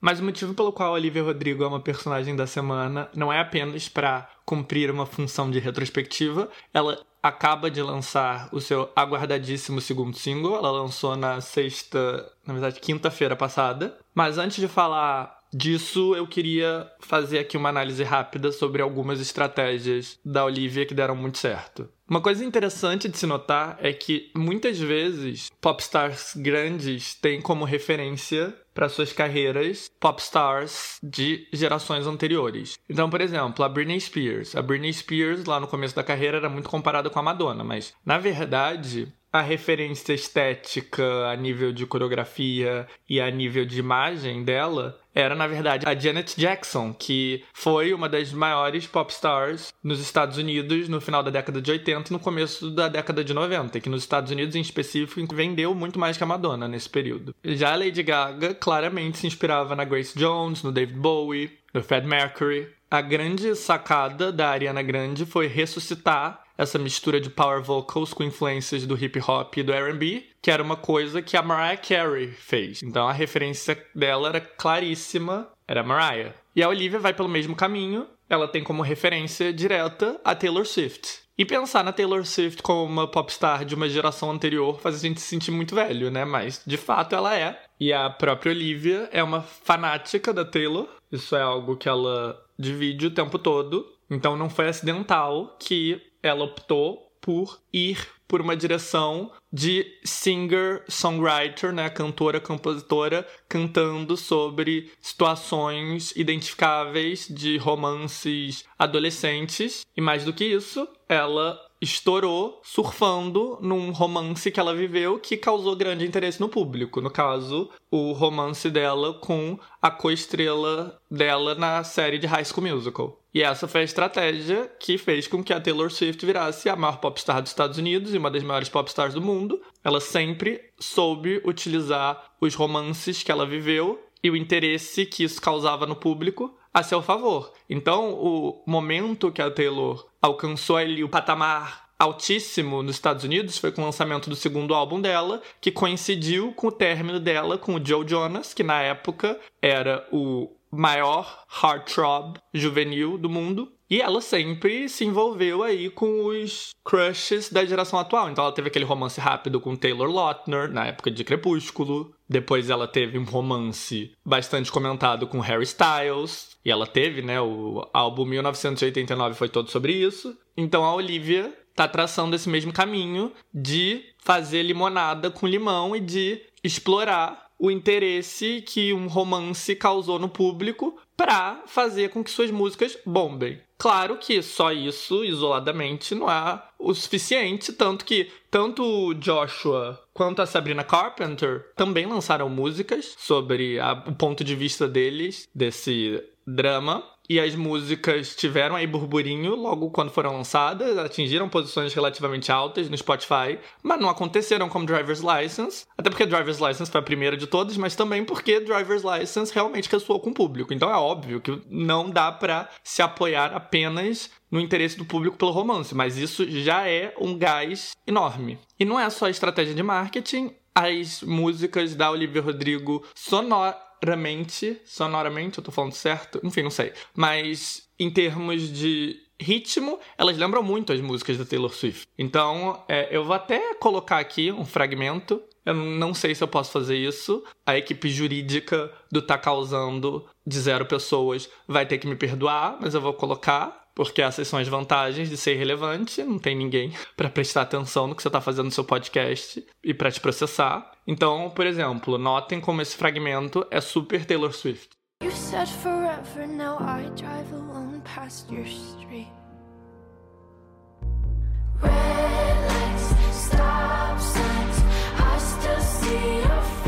Mas o motivo pelo qual Olivia Rodrigo é uma personagem da semana não é apenas para cumprir uma função de retrospectiva, ela acaba de lançar o seu aguardadíssimo segundo single, ela lançou na sexta, na verdade, quinta-feira passada. Mas antes de falar disso, eu queria fazer aqui uma análise rápida sobre algumas estratégias da Olivia que deram muito certo. Uma coisa interessante de se notar é que muitas vezes popstars grandes têm como referência para suas carreiras popstars de gerações anteriores. Então, por exemplo, a Britney Spears. A Britney Spears, lá no começo da carreira, era muito comparada com a Madonna, mas na verdade, a referência estética a nível de coreografia e a nível de imagem dela era, na verdade, a Janet Jackson, que foi uma das maiores pop stars nos Estados Unidos no final da década de 80 e no começo da década de 90, que nos Estados Unidos em específico vendeu muito mais que a Madonna nesse período. Já a Lady Gaga claramente se inspirava na Grace Jones, no David Bowie, no Fred Mercury. A grande sacada da Ariana Grande foi ressuscitar essa mistura de power vocals com influências do hip hop e do R&B, que era uma coisa que a Mariah Carey fez. Então a referência dela era claríssima, era Mariah. E a Olivia vai pelo mesmo caminho, ela tem como referência direta a Taylor Swift. E pensar na Taylor Swift como uma popstar de uma geração anterior faz a gente se sentir muito velho, né? Mas de fato ela é. E a própria Olivia é uma fanática da Taylor. Isso é algo que ela divide o tempo todo. Então não foi acidental que ela optou por ir por uma direção de singer-songwriter, né, cantora, compositora, cantando sobre situações identificáveis de romances adolescentes. E mais do que isso, ela estourou surfando num romance que ela viveu que causou grande interesse no público. No caso, o romance dela com a co-estrela dela na série de High School Musical. E essa foi a estratégia que fez com que a Taylor Swift virasse a maior popstar dos Estados Unidos e uma das maiores popstars do mundo. Ela sempre soube utilizar os romances que ela viveu e o interesse que isso causava no público a seu favor. Então, o momento que a Taylor alcançou ali o patamar altíssimo nos Estados Unidos foi com o lançamento do segundo álbum dela, que coincidiu com o término dela com o Joe Jonas, que na época era o maior heartthrob juvenil do mundo. E ela sempre se envolveu aí com os crushes da geração atual. Então ela teve aquele romance rápido com Taylor Lautner na época de Crepúsculo. Depois ela teve um romance bastante comentado com Harry Styles. E ela teve, né? O álbum 1989 foi todo sobre isso. Então a Olivia tá traçando esse mesmo caminho de fazer limonada com limão e de explorar o interesse que um romance causou no público para fazer com que suas músicas bombem. Claro que só isso, isoladamente, não é o suficiente, tanto que tanto o Joshua quanto a Sabrina Carpenter também lançaram músicas sobre a, o ponto de vista deles desse drama. E as músicas tiveram aí burburinho logo quando foram lançadas, atingiram posições relativamente altas no Spotify, mas não aconteceram como Driver's License, até porque Driver's License foi a primeira de todas, mas também porque Driver's License realmente ressoou com o público. Então é óbvio que não dá para se apoiar apenas no interesse do público pelo romance, mas isso já é um gás enorme. E não é só estratégia de marketing, as músicas da Olivia Rodrigo sonor sonoramente, sonoramente, eu tô falando certo? Enfim, não sei. Mas em termos de ritmo, elas lembram muito as músicas da Taylor Swift. Então, é, eu vou até colocar aqui um fragmento. Eu não sei se eu posso fazer isso. A equipe jurídica do Tá Causando de zero pessoas vai ter que me perdoar, mas eu vou colocar porque essas são as vantagens de ser relevante, não tem ninguém para prestar atenção no que você está fazendo no seu podcast e para te processar. Então, por exemplo, notem como esse fragmento é super Taylor Swift. You said forever, now I drive alone past your street. Red lights, stop signs, I still see your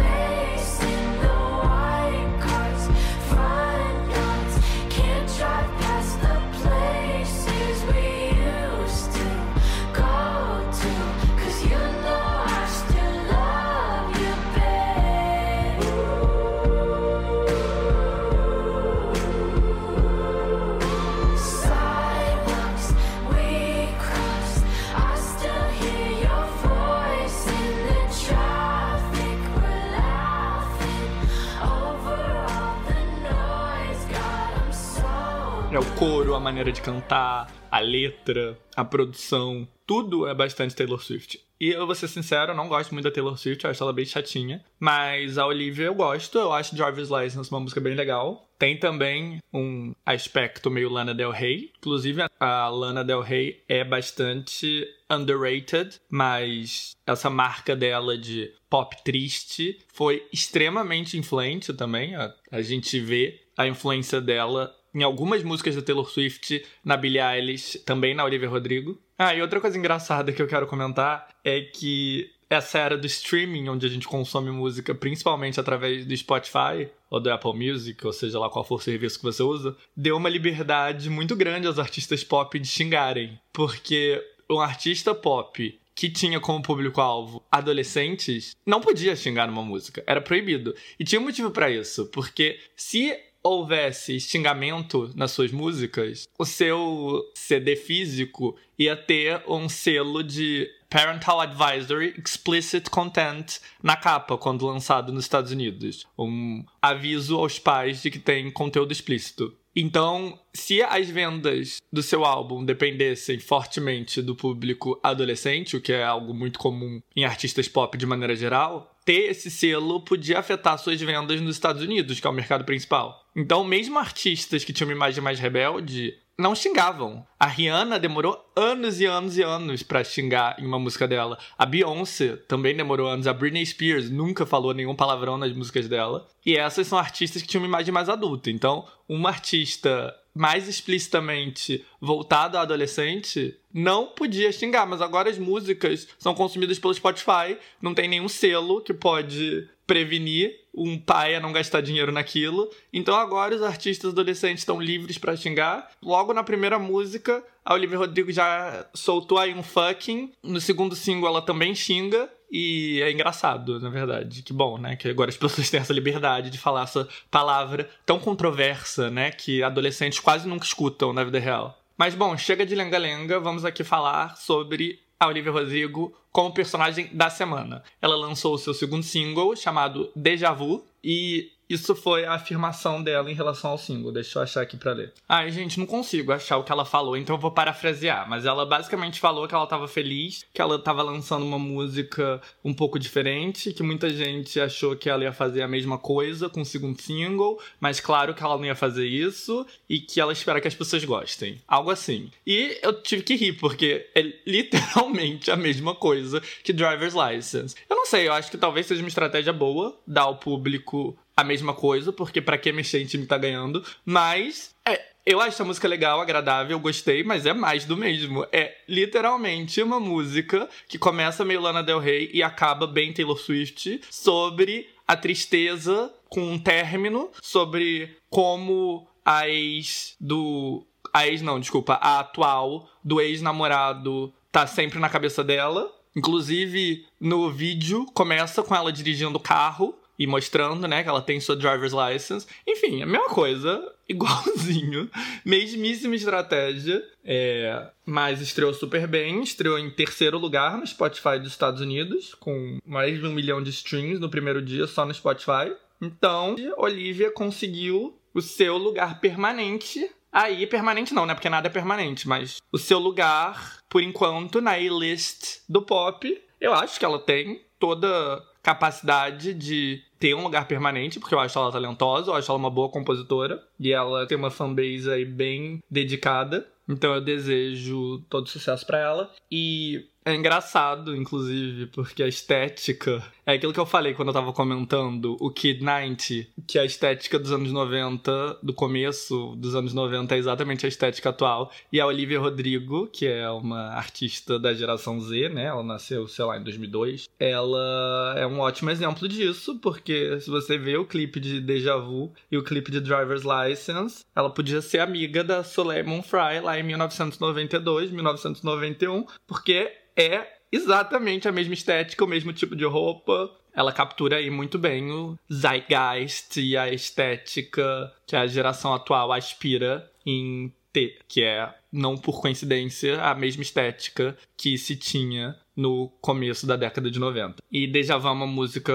maneira de cantar, a letra, a produção, tudo é bastante Taylor Swift. E eu vou ser sincero, eu não gosto muito da Taylor Swift, eu acho ela bem chatinha. Mas a Olivia eu gosto, eu acho Driver's License uma música bem legal. Tem também um aspecto meio Lana Del Rey. Inclusive, a Lana Del Rey é bastante underrated, mas essa marca dela de pop triste foi extremamente influente também. A, a gente vê a influência dela em algumas músicas da Taylor Swift, na Billie Eilish, também na Olivia Rodrigo. Ah, e outra coisa engraçada que eu quero comentar é que essa era do streaming, onde a gente consome música principalmente através do Spotify ou do Apple Music, ou seja lá qual for o serviço que você usa, deu uma liberdade muito grande aos artistas pop de xingarem. Porque um artista pop que tinha como público-alvo adolescentes não podia xingar numa música, era proibido. E tinha um motivo para isso, porque se houvesse xingamento nas suas músicas, o seu CD físico ia ter um selo de Parental Advisory Explicit Content na capa quando lançado nos Estados Unidos. Um aviso aos pais de que tem conteúdo explícito. Então, se as vendas do seu álbum dependessem fortemente do público adolescente, o que é algo muito comum em artistas pop de maneira geral, ter esse selo podia afetar suas vendas nos Estados Unidos, que é o mercado principal. Então, mesmo artistas que tinham uma imagem mais rebelde não xingavam. A Rihanna demorou anos e anos e anos para xingar em uma música dela. A Beyoncé também demorou anos. A Britney Spears nunca falou nenhum palavrão nas músicas dela. E essas são artistas que tinham uma imagem mais adulta. Então, uma artista mais explicitamente voltada a adolescente não podia xingar, mas agora as músicas são consumidas pelo Spotify, não tem nenhum selo que pode prevenir um pai a não gastar dinheiro naquilo. Então agora os artistas adolescentes estão livres para xingar. Logo na primeira música, a Olivia Rodrigo já soltou aí um fucking. No segundo single ela também xinga. E é engraçado, na verdade. Que bom, né? Que agora as pessoas têm essa liberdade de falar essa palavra tão controversa, né? Que adolescentes quase nunca escutam na vida real. Mas bom, chega de lenga-lenga, vamos aqui falar sobre a Olivia Rodrigo como personagem da semana. Ela lançou o seu segundo single, chamado Deja Vu, e isso foi a afirmação dela em relação ao single. Deixa eu achar aqui pra ler. Ai, gente, não consigo achar o que ela falou, então eu vou parafrasear. Mas ela basicamente falou que ela tava feliz, que ela tava lançando uma música um pouco diferente, que muita gente achou que ela ia fazer a mesma coisa com o segundo single, mas claro que ela não ia fazer isso e que ela espera que as pessoas gostem. Algo assim. E eu tive que rir, porque é literalmente a mesma coisa que Driver's License. Eu não sei, eu acho que talvez seja uma estratégia boa dar ao público a mesma coisa, porque para que mexer em time tá ganhando, mas é, eu acho a música legal, agradável, gostei, mas é mais do mesmo. É literalmente uma música que começa meio Lana Del Rey e acaba bem Taylor Swift sobre a tristeza com um término, sobre como a ex do. A ex, não, desculpa, a atual do ex-namorado tá sempre na cabeça dela. Inclusive, no vídeo, começa com ela dirigindo o carro e mostrando, né, que ela tem sua driver's license. Enfim, a mesma coisa, igualzinho, mesmíssima estratégia. É, mas estreou super bem, estreou em terceiro lugar no Spotify dos Estados Unidos, com mais de um milhão de streams no primeiro dia só no Spotify. Então, Olivia conseguiu o seu lugar permanente. Aí, permanente não, né? Porque nada é permanente, mas o seu lugar, por enquanto, na A-list do pop. Eu acho que ela tem toda capacidade de ter um lugar permanente, porque eu acho ela talentosa, eu acho ela uma boa compositora e ela tem uma fanbase aí bem dedicada. Então eu desejo todo sucesso para ela. E é engraçado, inclusive, porque a estética. É aquilo que eu falei quando eu tava comentando o Kid 90, que a estética dos anos 90, do começo dos anos 90, é exatamente a estética atual. E a Olivia Rodrigo, que é uma artista da geração Z, né? Ela nasceu, sei lá, em 2002. Ela é um ótimo exemplo disso, porque se você vê o clipe de Deja Vu e o clipe de Driver's License, ela podia ser amiga da Soleil Fry lá em 1992, 1991, porque é exatamente a mesma estética, o mesmo tipo de roupa. Ela captura aí muito bem o zeitgeist e a estética que a geração atual aspira em ter, que é, não por coincidência, a mesma estética que se tinha no começo da década de 90. E Deja Vu é uma música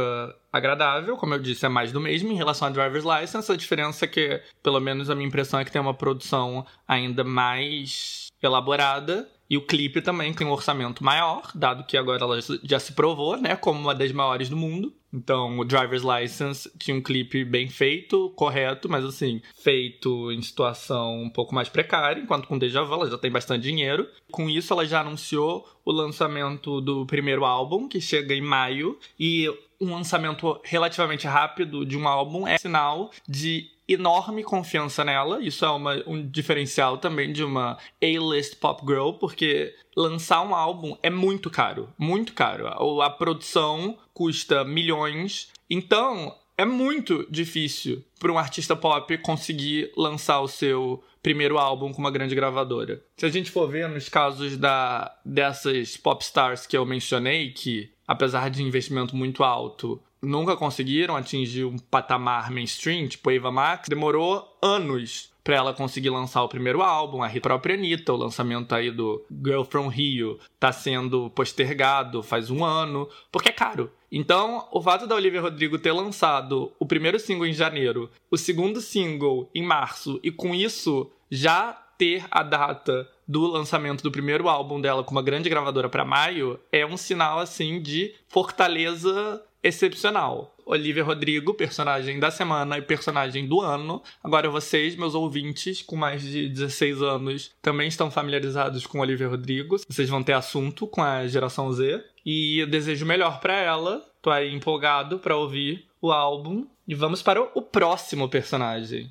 agradável, como eu disse, é mais do mesmo em relação a Driver's License. A diferença é que, pelo menos a minha impressão é que tem uma produção ainda mais elaborada e o clipe também tem um orçamento maior, dado que agora ela já se provou, né, como uma das maiores do mundo. Então, o Driver's License tinha um clipe bem feito, correto, mas assim, feito em situação um pouco mais precária, enquanto com Deja Vu ela já tem bastante dinheiro. Com isso, ela já anunciou o lançamento do primeiro álbum, que chega em maio, e um lançamento relativamente rápido de um álbum é sinal de enorme confiança nela. Isso é uma, um diferencial também de uma A-list pop girl, porque lançar um álbum é muito caro, muito caro. A, a produção custa milhões. Então, é muito difícil para um artista pop conseguir lançar o seu primeiro álbum com uma grande gravadora. Se a gente for ver nos casos da, dessas pop stars que eu mencionei, que apesar de investimento muito alto, nunca conseguiram atingir um patamar mainstream, tipo Eva Max, demorou anos para ela conseguir lançar o primeiro álbum, a própria Anitta, o lançamento aí do Girl From Rio tá sendo postergado faz um ano, porque é caro. Então, o fato da Olivia Rodrigo ter lançado o primeiro single em janeiro, o segundo single em março, e com isso já ter a data do lançamento do primeiro álbum dela com uma grande gravadora para maio, é um sinal assim de fortaleza excepcional. Olivia Rodrigo, personagem da semana e personagem do ano. Agora vocês, meus ouvintes, com mais de 16 anos, também estão familiarizados com Olivia Rodrigo. Vocês vão ter assunto com a geração Z. E eu desejo melhor para ela. Tô aí empolgado para ouvir o álbum. E vamos para o próximo personagem.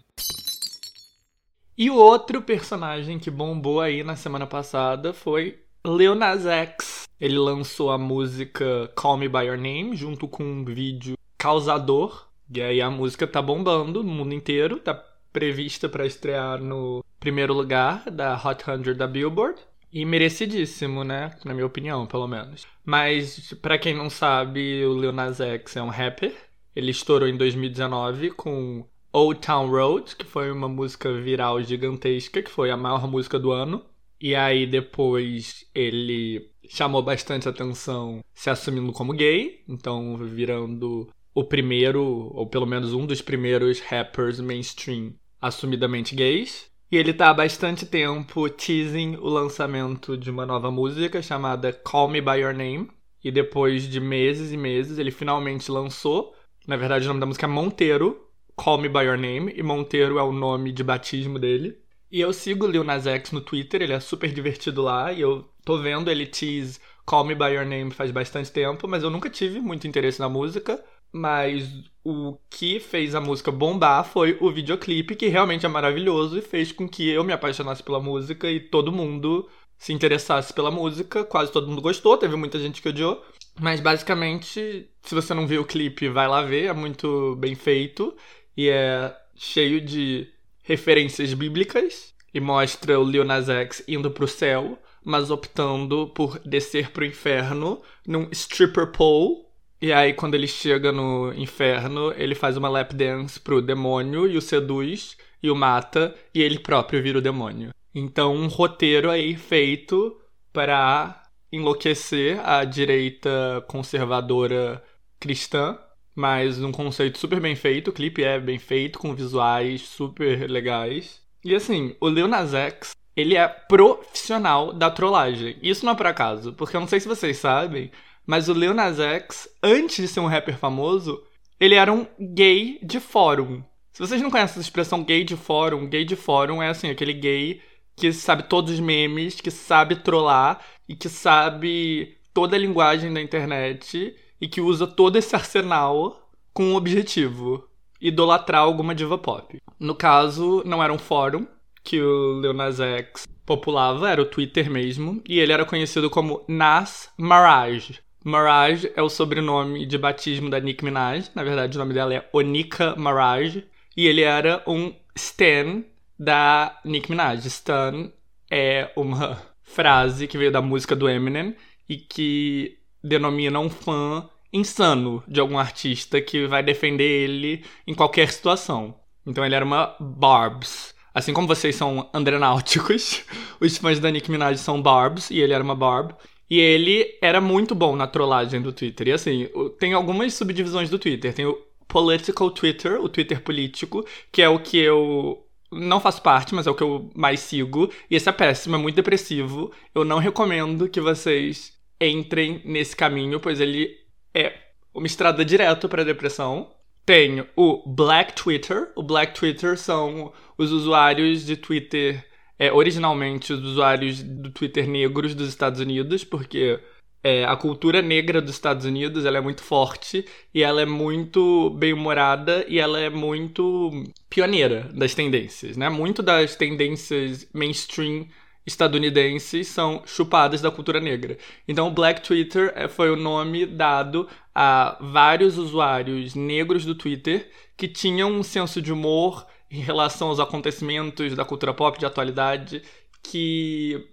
E o outro personagem que bombou aí na semana passada foi Lil Nas X. Ele lançou a música Call Me By Your Name junto com um vídeo Causador. E aí a música tá bombando no mundo inteiro, tá prevista para estrear no primeiro lugar da Hot 100 da Billboard. E merecidíssimo, né? Na minha opinião, pelo menos. Mas, para quem não sabe, o Lil Nas X é um rapper. Ele estourou em 2019 com Old Town Road, que foi uma música viral gigantesca, que foi a maior música do ano. E aí depois ele chamou bastante atenção se assumindo como gay, então virando o primeiro, ou pelo menos um dos primeiros rappers mainstream assumidamente gays. E ele tá há bastante tempo teasing o lançamento de uma nova música chamada Call Me By Your Name. E depois de meses e meses, ele finalmente lançou. Na verdade, o nome da música é Monteiro, Call Me By Your Name. E Monteiro é o nome de batismo dele. E eu sigo o Lil Nas X no Twitter, ele é super divertido lá. E eu tô vendo ele tease Call Me By Your Name faz bastante tempo, mas eu nunca tive muito interesse na música. Mas o que fez a música bombar foi o videoclipe, que realmente é maravilhoso e fez com que eu me apaixonasse pela música e todo mundo se interessasse pela música. Quase todo mundo gostou, teve muita gente que odiou. Mas basicamente, se você não viu o clipe, vai lá ver, é muito bem feito e é cheio de referências bíblicas e mostra o Lil Nas X indo pro céu, mas optando por descer pro inferno num stripper pole e aí, quando ele chega no inferno, ele faz uma lap dance pro demônio e o seduz e o mata, e ele próprio vira o demônio. Então, um roteiro aí feito para enlouquecer a direita conservadora cristã, mas um conceito super bem feito. O clipe é bem feito, com visuais super legais. E assim, o Lil Nas X, ele é profissional da trollagem. Isso não é por acaso, porque eu não sei se vocês sabem, mas o Lil Nas X, antes de ser um rapper famoso, ele era um gay de fórum. Se vocês não conhecem essa expressão gay de fórum, gay de fórum é assim, aquele gay que sabe todos os memes, que sabe trollar e que sabe toda a linguagem da internet e que usa todo esse arsenal com um objetivo: idolatrar alguma diva pop. No caso, não era um fórum que o Lil Nas X populava, era o Twitter mesmo, e ele era conhecido como Nas Maraj, Maraj é o sobrenome de batismo da Nicki Minaj. Na verdade, o nome dela é Onika Maraj. E ele era um stan da Nicki Minaj. Stan é uma frase que veio da música do Eminem e que denomina um fã insano de algum artista que vai defender ele em qualquer situação. Então ele era uma Barbs. Assim como vocês são andrenáuticos, os fãs da Nicki Minaj são Barbs e ele era uma Barb. E ele era muito bom na trollagem do Twitter. E assim, tem algumas subdivisões do Twitter. Tem o Political Twitter, o Twitter político, que é o que eu não faço parte, mas é o que eu mais sigo. E esse é péssimo, é muito depressivo. Eu não recomendo que vocês entrem nesse caminho, pois ele é uma estrada direta para depressão. Tem o Black Twitter. O Black Twitter são os usuários de Twitter é, originalmente os usuários do Twitter negros dos Estados Unidos, porque é, a cultura negra dos Estados Unidos ela é muito forte e ela é muito bem-humorada e ela é muito pioneira das tendências, né? Muito das tendências mainstream estadunidenses são chupadas da cultura negra. Então, Black Twitter é, foi o nome dado a vários usuários negros do Twitter que tinham um senso de humor em relação aos acontecimentos da cultura pop de atualidade que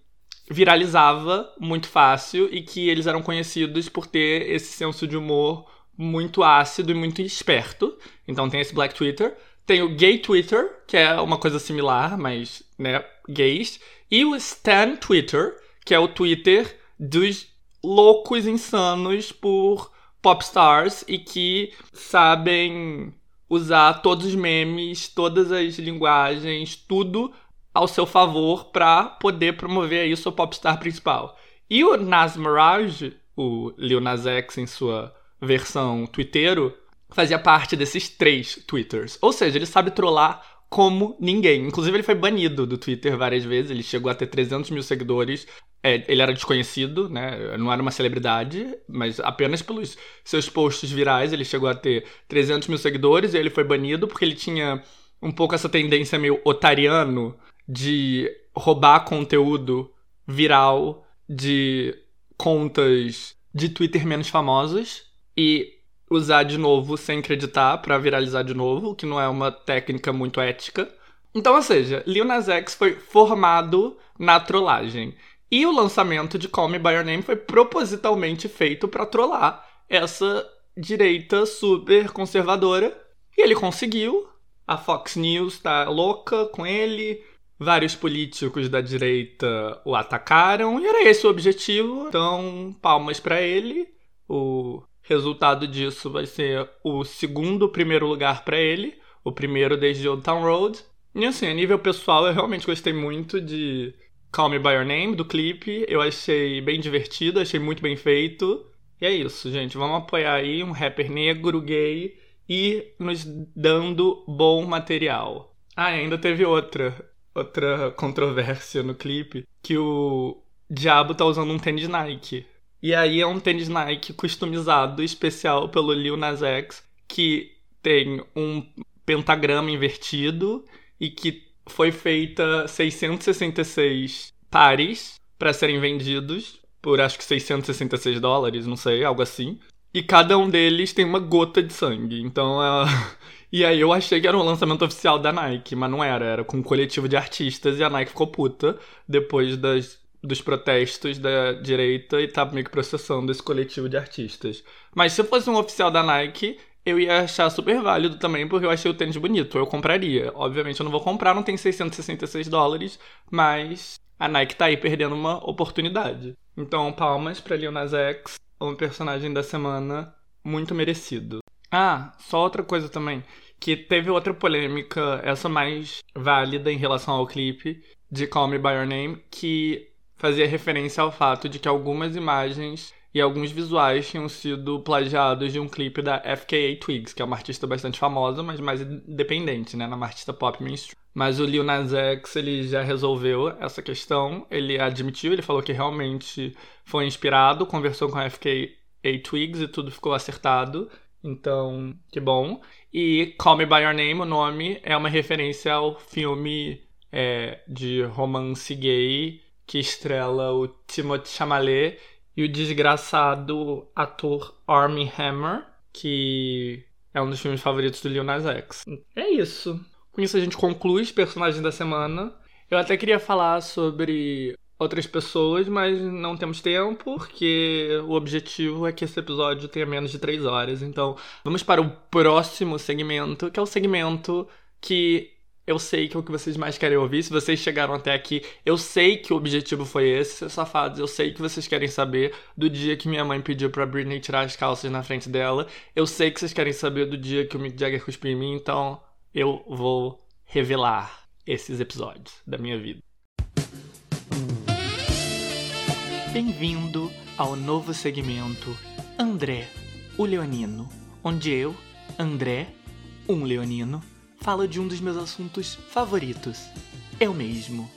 viralizava muito fácil e que eles eram conhecidos por ter esse senso de humor muito ácido e muito esperto. Então tem esse Black Twitter. Tem o Gay Twitter, que é uma coisa similar, mas, né, gays. E o Stan Twitter, que é o Twitter dos loucos insanos por popstars e que sabem usar todos os memes, todas as linguagens, tudo ao seu favor para poder promover aí sua popstar principal. E o Nas Mirage, o Lil Nas X em sua versão twitteiro, fazia parte desses três twitters. Ou seja, ele sabe trollar como ninguém. Inclusive, ele foi banido do Twitter várias vezes. Ele chegou a ter 300 mil seguidores é, ele era desconhecido, né? Não era uma celebridade, mas apenas pelos seus posts virais ele chegou a ter 300 mil seguidores e ele foi banido porque ele tinha um pouco essa tendência meio otariano de roubar conteúdo viral de contas de Twitter menos famosas e usar de novo sem acreditar para viralizar de novo, que não é uma técnica muito ética. Então, ou seja, Lil Nas X foi formado na trollagem. E o lançamento de Call Me By Your Name foi propositalmente feito para trollar essa direita super conservadora. E ele conseguiu. A Fox News tá louca com ele. Vários políticos da direita o atacaram e era esse o objetivo. Então, palmas para ele. O Resultado disso vai ser o segundo primeiro lugar para ele, o primeiro desde Old Town Road. E assim, a nível pessoal, eu realmente gostei muito de Call Me By Your Name, do clipe. Eu achei bem divertido, achei muito bem feito. E é isso, gente. Vamos apoiar aí um rapper negro, gay e nos dando bom material. Ah, ainda teve outra, outra controvérsia no clipe, que o Diabo tá usando um tênis Nike. E aí é um tênis Nike customizado, especial pelo Lil Nas X, que tem um pentagrama invertido e que foi feita 666 pares para serem vendidos por acho que 666 dólares, não sei, algo assim. E cada um deles tem uma gota de sangue. Então, uh... e aí eu achei que era um lançamento oficial da Nike, mas não era, era com um coletivo de artistas e a Nike ficou puta depois das, dos protestos da direita e tava meio que processando esse coletivo de artistas. Mas se fosse um oficial da Nike, eu ia achar super válido também, porque eu achei o tênis bonito. Eu compraria. Obviamente eu não vou comprar, não tem 666 dólares, mas a Nike tá aí perdendo uma oportunidade. Então, palmas pra Lil Nas X, um personagem da semana muito merecido. Ah, só outra coisa também, que teve outra polêmica, essa mais válida em relação ao clipe de Call Me By Your Name, que fazia referência ao fato de que algumas imagens e alguns visuais tinham sido plagiados de um clipe da FKA Twigs, que é uma artista bastante famosa, mas mais independente, né, na artista pop mainstream. Mas o Lil Nas X, ele já resolveu essa questão, ele admitiu, ele falou que realmente foi inspirado, conversou com a FKA Twigs e tudo ficou acertado. Então, que bom. E Call Me By Your Name, o nome, é uma referência ao filme é, de romance gay que estrela o Timothée Chalamet e o desgraçado ator Armie Hammer, que é um dos filmes favoritos do Lil Nas X. É isso. Com isso a gente conclui os personagens da semana. Eu até queria falar sobre outras pessoas, mas não temos tempo, porque o objetivo é que esse episódio tenha menos de 3 horas. Então, vamos para o próximo segmento, que é o segmento que eu sei que é o que vocês mais querem ouvir. Se vocês chegaram até aqui, eu sei que o objetivo foi esse, seus safados. Eu sei que vocês querem saber do dia que minha mãe pediu pra Britney tirar as calças na frente dela. Eu sei que vocês querem saber do dia que o Mick Jagger cuspiu em mim, então eu vou revelar esses episódios da minha vida. Bem-vindo ao novo segmento André, o Leonino, onde eu, André, um leonino, fala de um dos meus assuntos favoritos. Eu mesmo.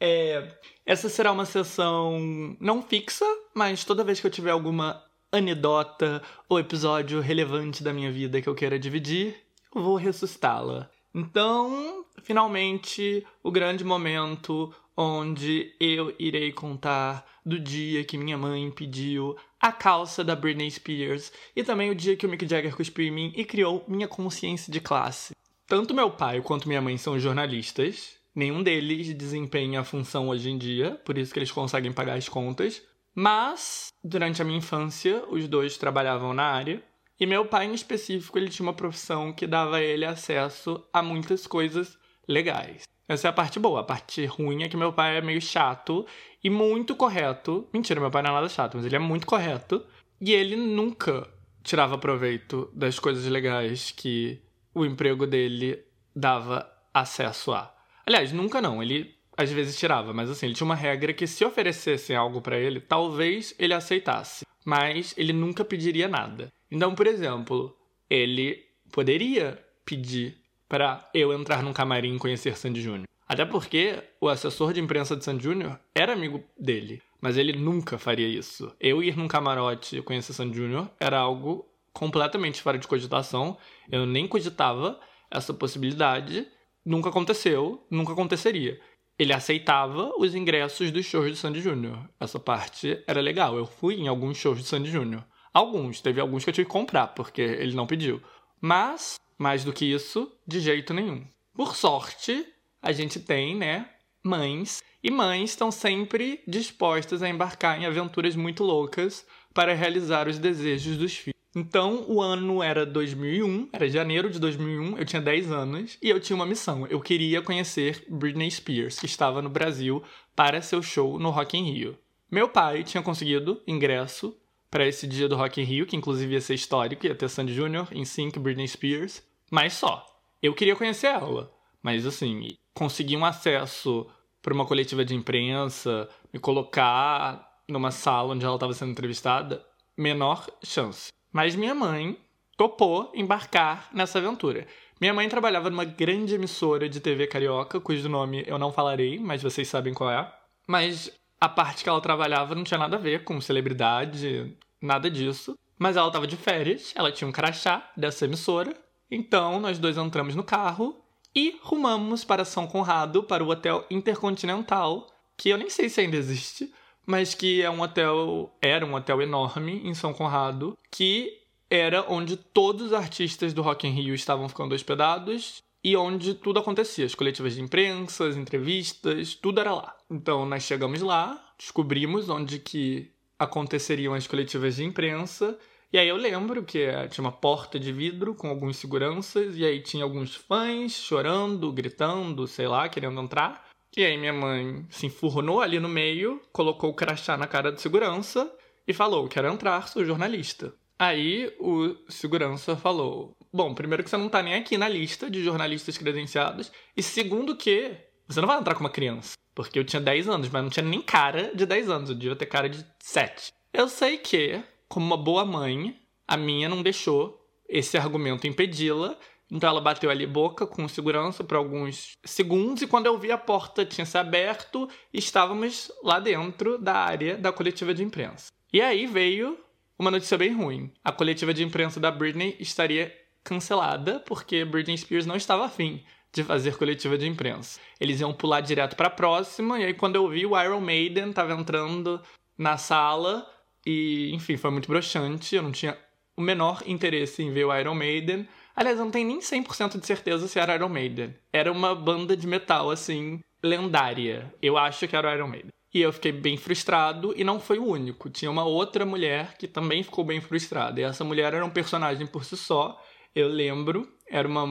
É, essa será uma sessão não fixa, mas toda vez que eu tiver alguma anedota ou episódio relevante da minha vida que eu queira dividir, eu vou ressuscitá-la. Então, finalmente, o grande momento onde eu irei contar do dia que minha mãe pediu a calça da Britney Spears e também o dia que o Mick Jagger cuspiu em mim e criou minha consciência de classe. Tanto meu pai quanto minha mãe são jornalistas. Nenhum deles desempenha a função hoje em dia, por isso que eles conseguem pagar as contas. Mas, durante a minha infância, os dois trabalhavam na área. E meu pai, em específico, ele tinha uma profissão que dava a ele acesso a muitas coisas legais. Essa é a parte boa. A parte ruim é que meu pai é meio chato e muito correto. Mentira, meu pai não é nada chato, mas ele é muito correto. E ele nunca tirava proveito das coisas legais que o emprego dele dava acesso a. Aliás, nunca não, ele às vezes tirava, mas assim, ele tinha uma regra que se oferecessem algo para ele, talvez ele aceitasse, mas ele nunca pediria nada. Então, por exemplo, ele poderia pedir para eu entrar num camarim e conhecer Sandy Júnior. Até porque o assessor de imprensa de Sandy Júnior era amigo dele, mas ele nunca faria isso. Eu ir num camarote e conhecer Sandy Júnior era algo completamente fora de cogitação. Eu nem cogitava essa possibilidade. Nunca aconteceu, nunca aconteceria. Ele aceitava os ingressos dos shows de Sandy Júnior. Essa parte era legal. Eu fui em alguns shows de Sandy Júnior. Alguns, teve alguns que eu tive que comprar, porque ele não pediu. Mas, mais do que isso, de jeito nenhum. Por sorte, a gente tem, né, mães. E mães estão sempre dispostas a embarcar em aventuras muito loucas para realizar os desejos dos filhos. Então, o ano era 2001, era janeiro de 2001, eu tinha 10 anos e eu tinha uma missão. Eu queria conhecer Britney Spears, que estava no Brasil para seu show no Rock in Rio. Meu pai tinha conseguido ingresso para esse dia do Rock in Rio, que inclusive ia ser histórico, ia ter Sandy Jr., NSYNC, Britney Spears, mas só. Eu queria conhecer ela, mas assim, conseguir um acesso para uma coletiva de imprensa, me colocar numa sala onde ela estava sendo entrevistada, menor chance. Mas minha mãe topou embarcar nessa aventura. Minha mãe trabalhava numa grande emissora de TV carioca, cujo nome eu não falarei, mas vocês sabem qual é. Mas a parte que ela trabalhava não tinha nada a ver com celebridade, nada disso. Mas ela estava de férias, ela tinha um crachá dessa emissora. Então nós dois entramos no carro e rumamos para São Conrado, para o Hotel Intercontinental, que eu nem sei se ainda existe, mas que é um hotel, era um hotel enorme em São Conrado, que era onde todos os artistas do Rock in Rio estavam ficando hospedados e onde tudo acontecia, as coletivas de imprensa, as entrevistas, tudo era lá. Então nós chegamos lá, descobrimos onde que aconteceriam as coletivas de imprensa. E aí eu lembro que eh, tinha uma porta de vidro com alguns seguranças, e aí tinha alguns fãs chorando, gritando, sei lá, querendo entrar. E aí minha mãe se enfurnou ali no meio, colocou o crachá na cara do segurança e falou: Quero entrar, sou jornalista. Aí o segurança falou: Bom, primeiro que você não tá nem aqui na lista de jornalistas credenciados, e segundo que você não vai entrar com uma criança. Porque eu tinha 10 anos, mas não tinha nem cara de 10 anos, eu devia ter cara de 7. Eu sei que, como uma boa mãe, a minha não deixou esse argumento impedi-la. Então ela bateu ali boca com segurança por alguns segundos e quando eu vi a porta tinha se aberto, estávamos lá dentro da área da coletiva de imprensa. E aí veio uma notícia bem ruim. A coletiva de imprensa da Britney estaria cancelada porque Britney Spears não estava afim de fazer coletiva de imprensa. Eles iam pular direto para a próxima, e aí quando eu vi o Iron Maiden tava entrando na sala, e enfim, foi muito broxante, eu não tinha o menor interesse em ver o Iron Maiden. Aliás, eu não tenho nem 100% de certeza se era Iron Maiden. Era uma banda de metal, assim, lendária. Eu acho que era Iron Maiden. E eu fiquei bem frustrado, e não foi o único. Tinha uma outra mulher que também ficou bem frustrada. E essa mulher era um personagem por si só. Eu lembro, era uma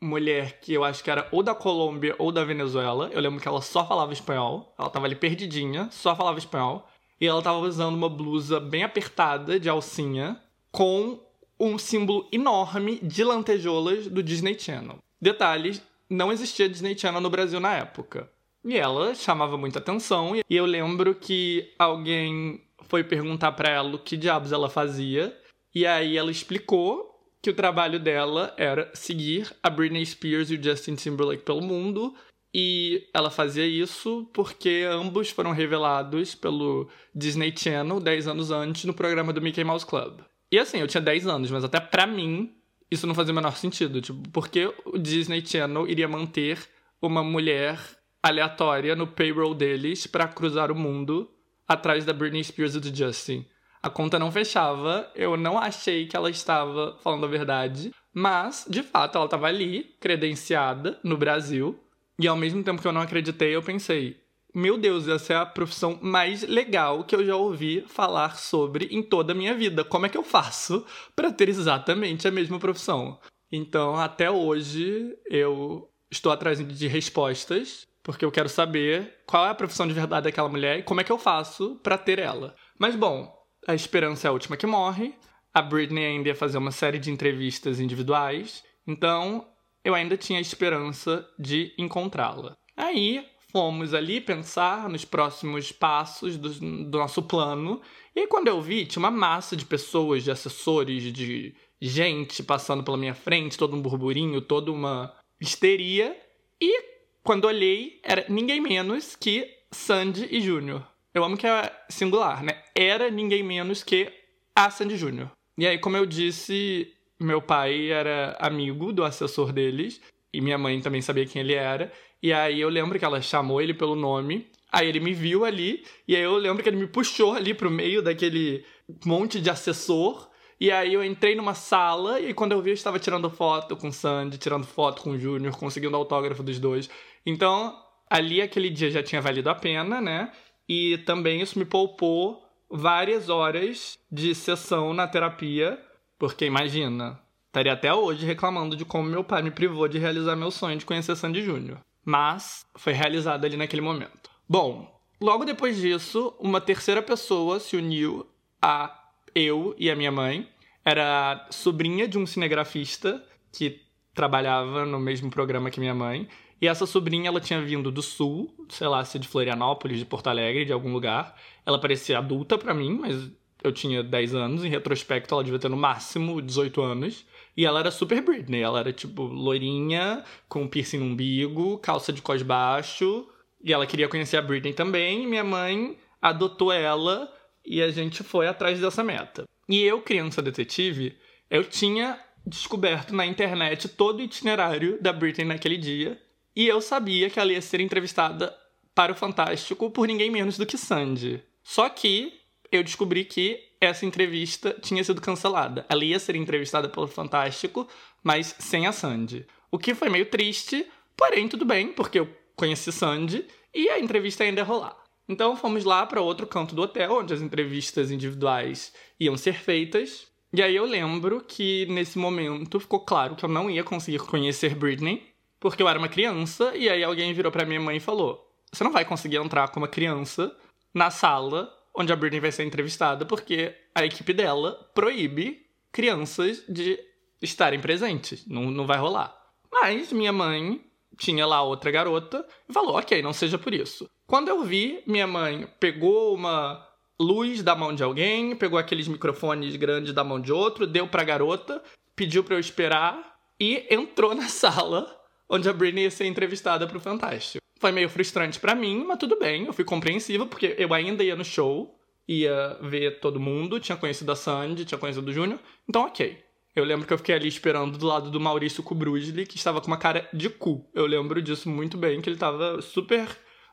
mulher que eu acho que era ou da Colômbia ou da Venezuela. Eu lembro que ela só falava espanhol. Ela tava ali perdidinha, só falava espanhol. E ela tava usando uma blusa bem apertada de alcinha com um símbolo enorme de lantejoulas do Disney Channel. Detalhes, não existia Disney Channel no Brasil na época. E ela chamava muita atenção e eu lembro que alguém foi perguntar para ela o que diabos ela fazia e aí ela explicou que o trabalho dela era seguir a Britney Spears e o Justin Timberlake pelo mundo. E ela fazia isso porque ambos foram revelados pelo Disney Channel 10 anos antes no programa do Mickey Mouse Club. E assim, eu tinha 10 anos, mas até pra mim isso não fazia o menor sentido. Tipo, porque o Disney Channel iria manter uma mulher aleatória no payroll deles para cruzar o mundo atrás da Britney Spears e do Justin? A conta não fechava, eu não achei que ela estava falando a verdade, mas, de fato, ela estava ali, credenciada no Brasil, e ao mesmo tempo que eu não acreditei, eu pensei: meu Deus, essa é a profissão mais legal que eu já ouvi falar sobre em toda a minha vida. Como é que eu faço para ter exatamente a mesma profissão? Então, até hoje, eu estou atrás de respostas, porque eu quero saber qual é a profissão de verdade daquela mulher e como é que eu faço para ter ela. Mas, bom, a esperança é a última que morre. A Britney ainda ia fazer uma série de entrevistas individuais. Então, eu ainda tinha a esperança de encontrá-la. Aí, fomos ali pensar nos próximos passos do, do, nosso plano. E quando eu vi, tinha uma massa de pessoas, de assessores, de gente passando pela minha frente, todo um burburinho, toda uma histeria. E quando olhei, era ninguém menos que Sandy e Júnior. Eu amo que é singular, né? Era ninguém menos que a Sandy Júnior. E aí, como eu disse, meu pai era amigo do assessor deles, e minha mãe também sabia quem ele era. E aí eu lembro que ela chamou ele pelo nome, aí ele me viu ali, e aí eu lembro que ele me puxou ali pro meio daquele monte de assessor. E aí eu entrei numa sala e quando eu vi eu estava tirando foto com Sandy, tirando foto com o Júnior, conseguindo autógrafo dos dois. Então, ali aquele dia já tinha valido a pena, né? E também isso me poupou várias horas de sessão na terapia, porque imagina, estaria até hoje reclamando de como meu pai me privou de realizar meu sonho de conhecer Sandy Júnior. Mas foi realizado ali naquele momento. Bom, logo depois disso, uma terceira pessoa se uniu a eu e a minha mãe. Era sobrinha de um cinegrafista que trabalhava no mesmo programa que minha mãe. E essa sobrinha, ela tinha vindo do sul, sei lá, se de Florianópolis, de Porto Alegre, de algum lugar. Ela parecia adulta para mim, mas eu tinha 10 anos. Em retrospecto, ela devia ter no máximo 18 anos. E ela era super Britney. Ela era, tipo, loirinha, com piercing no umbigo, calça de cos baixo. E ela queria conhecer a Britney também. E minha mãe adotou ela e a gente foi atrás dessa meta. E eu, criança detetive, eu tinha descoberto na internet todo o itinerário da Britney naquele dia. E eu sabia que ela ia ser entrevistada para o Fantástico por ninguém menos do que Sandy. Só que eu descobri que essa entrevista tinha sido cancelada. Ela ia ser entrevistada pelo Fantástico, mas sem a Sandy. O que foi meio triste, porém tudo bem, porque eu conheci Sandy e a entrevista ainda ia rolar. Então fomos lá para outro canto do hotel, onde as entrevistas individuais iam ser feitas. E aí eu lembro que nesse momento ficou claro que eu não ia conseguir conhecer Britney, porque eu era uma criança, e aí alguém virou para minha mãe e falou: "Você não vai conseguir entrar como criança na sala onde a Britney vai ser entrevistada, porque a equipe dela proíbe crianças de estarem presentes. Não, não vai rolar. Mas minha mãe tinha lá outra garota e falou: ok, não seja por isso. Quando eu vi, minha mãe pegou uma luz da mão de alguém, pegou aqueles microfones grandes da mão de outro, deu pra garota, pediu pra eu esperar e entrou na sala onde a Britney ia ser entrevistada pro Fantástico. Foi meio frustrante para mim, mas tudo bem, eu fui compreensiva, porque eu ainda ia no show, ia ver todo mundo, tinha conhecido a Sandy, tinha conhecido o Júnior, então ok. Eu lembro que eu fiquei ali esperando do lado do Maurício Kubrusli, que estava com uma cara de cu. Eu lembro disso muito bem, que ele estava super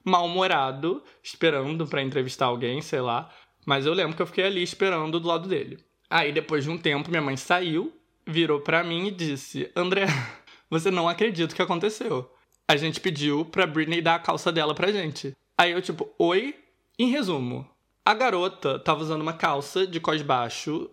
mal-humorado, esperando para entrevistar alguém, sei lá. Mas eu lembro que eu fiquei ali esperando do lado dele. Aí, depois de um tempo, minha mãe saiu, virou para mim e disse: André, você não acredita o que aconteceu a gente pediu pra Britney dar a calça dela pra gente. Aí eu, tipo, oi? Em resumo, a garota tava usando uma calça de cos baixo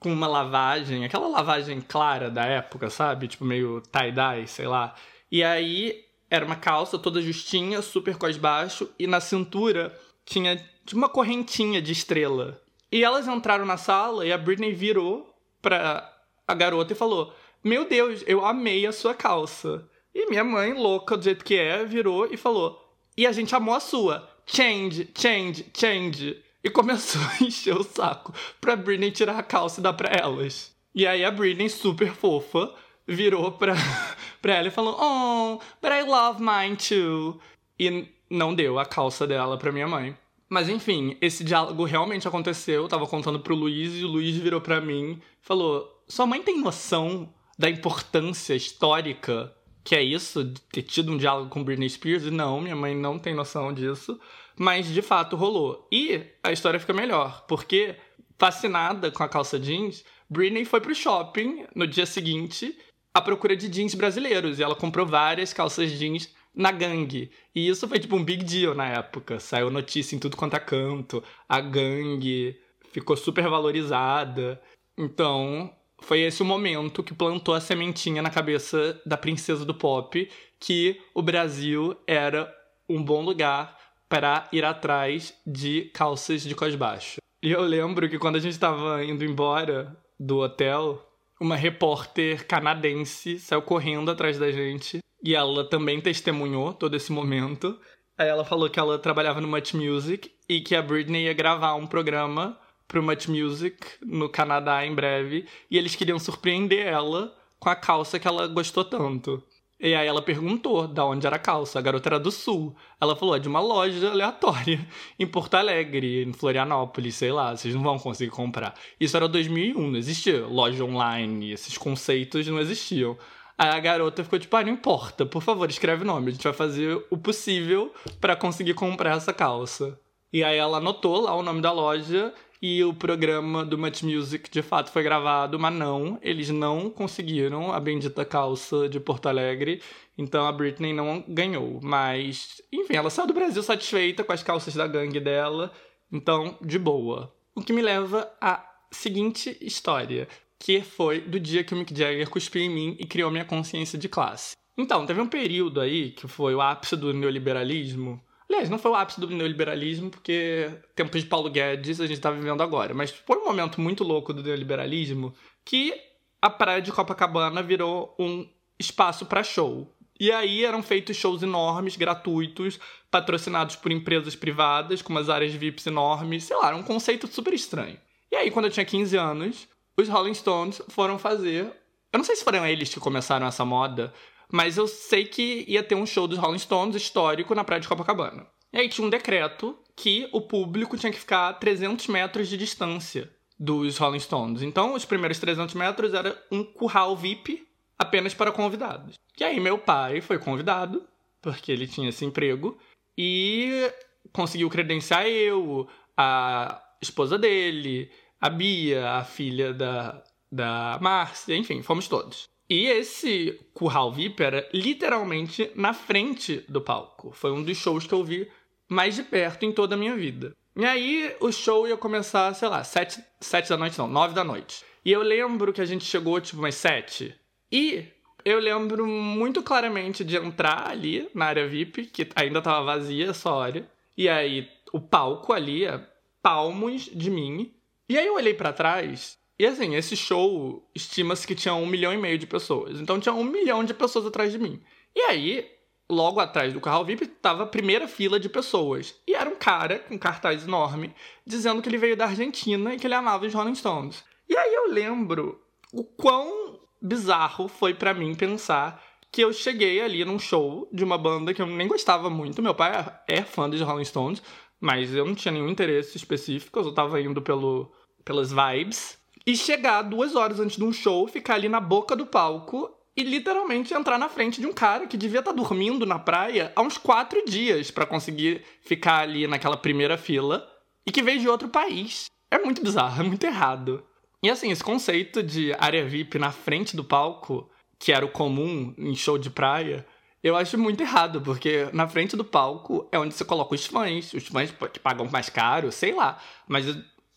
com uma lavagem, aquela lavagem clara da época, sabe? Tipo, meio tie-dye, sei lá. E aí era uma calça toda justinha, super cos baixo, e na cintura tinha tipo, uma correntinha de estrela. E elas entraram na sala e a Britney virou pra a garota e falou: Meu Deus, eu amei a sua calça. E minha mãe, louca do jeito que é, virou e falou: E a gente amou a sua. Change, change, change. E começou a encher o saco pra Britney tirar a calça e dar pra elas. E aí a Britney, super fofa, virou pra, pra ela e falou: Oh, but I love mine too. E não deu a calça dela pra minha mãe. Mas enfim, esse diálogo realmente aconteceu. Eu tava contando pro Luiz e o Luiz virou pra mim e falou: Sua mãe tem noção da importância histórica que é isso, de ter tido um diálogo com Britney Spears, e não, minha mãe não tem noção disso, mas de fato rolou. E a história fica melhor, porque fascinada com a calça jeans, Britney foi pro shopping no dia seguinte à procura de jeans brasileiros, e ela comprou várias calças jeans na gangue. E isso foi tipo um big deal na época. Saiu notícia em tudo quanto é canto. A gangue ficou super valorizada. Então, foi esse o momento que plantou a sementinha na cabeça da princesa do pop que o Brasil era um bom lugar para ir atrás de calças de cos baixo. E eu lembro que quando a gente estava indo embora do hotel, uma repórter canadense saiu correndo atrás da gente e ela também testemunhou todo esse momento. Aí ela falou que ela trabalhava no Much Music e que a Britney ia gravar um programa pro Much Music no Canadá em breve e eles queriam surpreender ela com a calça que ela gostou tanto. E aí ela perguntou da onde era a calça. A garota era do sul. Ela falou, é de uma loja aleatória em Porto Alegre, em Florianópolis, sei lá, vocês não vão conseguir comprar. Isso era 2001, não existia loja online, esses conceitos não existiam. Aí a garota ficou tipo, ah, não importa, por favor, escreve o nome, a gente vai fazer o possível para conseguir comprar essa calça. E aí ela anotou lá o nome da loja e o programa do Much Music de fato foi gravado, mas não, eles não conseguiram a bendita calça de Porto Alegre, então a Britney não ganhou. Mas, enfim, ela saiu do Brasil satisfeita com as calças da gangue dela, então de boa. O que me leva à seguinte história, que foi do dia que o Mick Jagger cuspiu em mim e criou minha consciência de classe. Então, teve um período aí que foi o ápice do neoliberalismo, Aliás, não foi o ápice do neoliberalismo, porque tempos de Paulo Guedes a gente tá vivendo agora. Mas foi um momento muito louco do neoliberalismo que a praia de Copacabana virou um espaço para show. E aí eram feitos shows enormes, gratuitos, patrocinados por empresas privadas, com umas áreas VIPs enormes, sei lá, era um conceito super estranho. E aí, quando eu tinha 15 anos, os Rolling Stones foram fazer. Eu não sei se foram eles que começaram essa moda, mas eu sei que ia ter um show dos Rolling Stones histórico na praia de Copacabana. E aí tinha um decreto que o público tinha que ficar a 300 metros de distância dos Rolling Stones. Então, os primeiros 300 metros era um curral VIP apenas para convidados. E aí meu pai foi convidado, porque ele tinha esse emprego, e conseguiu credenciar eu, a esposa dele, a Bia, a filha da, da Márcia, enfim, fomos todos. E esse curral VIP era literalmente na frente do palco. Foi um dos shows que eu vi mais de perto em toda a minha vida. E aí o show ia começar, sei lá, sete, sete da noite, não, nove da noite. E eu lembro que a gente chegou, tipo, umas sete. E eu lembro muito claramente de entrar ali na área VIP, que ainda tava vazia essa hora. E aí o palco ali, é palmos de mim. E aí eu olhei para trás e assim, esse show estima-se que tinha um milhão e meio de pessoas. Então tinha um milhão de pessoas atrás de mim. E aí, logo atrás do carro VIP, tava a primeira fila de pessoas. E era um cara com um cartaz enorme dizendo que ele veio da Argentina e que ele amava os Rolling Stones. E aí eu lembro o quão bizarro foi para mim pensar que eu cheguei ali num show de uma banda que eu nem gostava muito. Meu pai é fã dos Rolling Stones, mas eu não tinha nenhum interesse específico, eu só tava indo pelo, pelas vibes e chegar duas horas antes de um show, ficar ali na boca do palco e literalmente entrar na frente de um cara que devia estar tá dormindo na praia há uns quatro dias para conseguir ficar ali naquela primeira fila e que veio de outro país. É muito bizarro, é muito errado. E assim, esse conceito de área VIP na frente do palco, que era o comum em show de praia, eu acho muito errado, porque na frente do palco é onde você coloca os fãs, os fãs que pagam mais caro, sei lá. Mas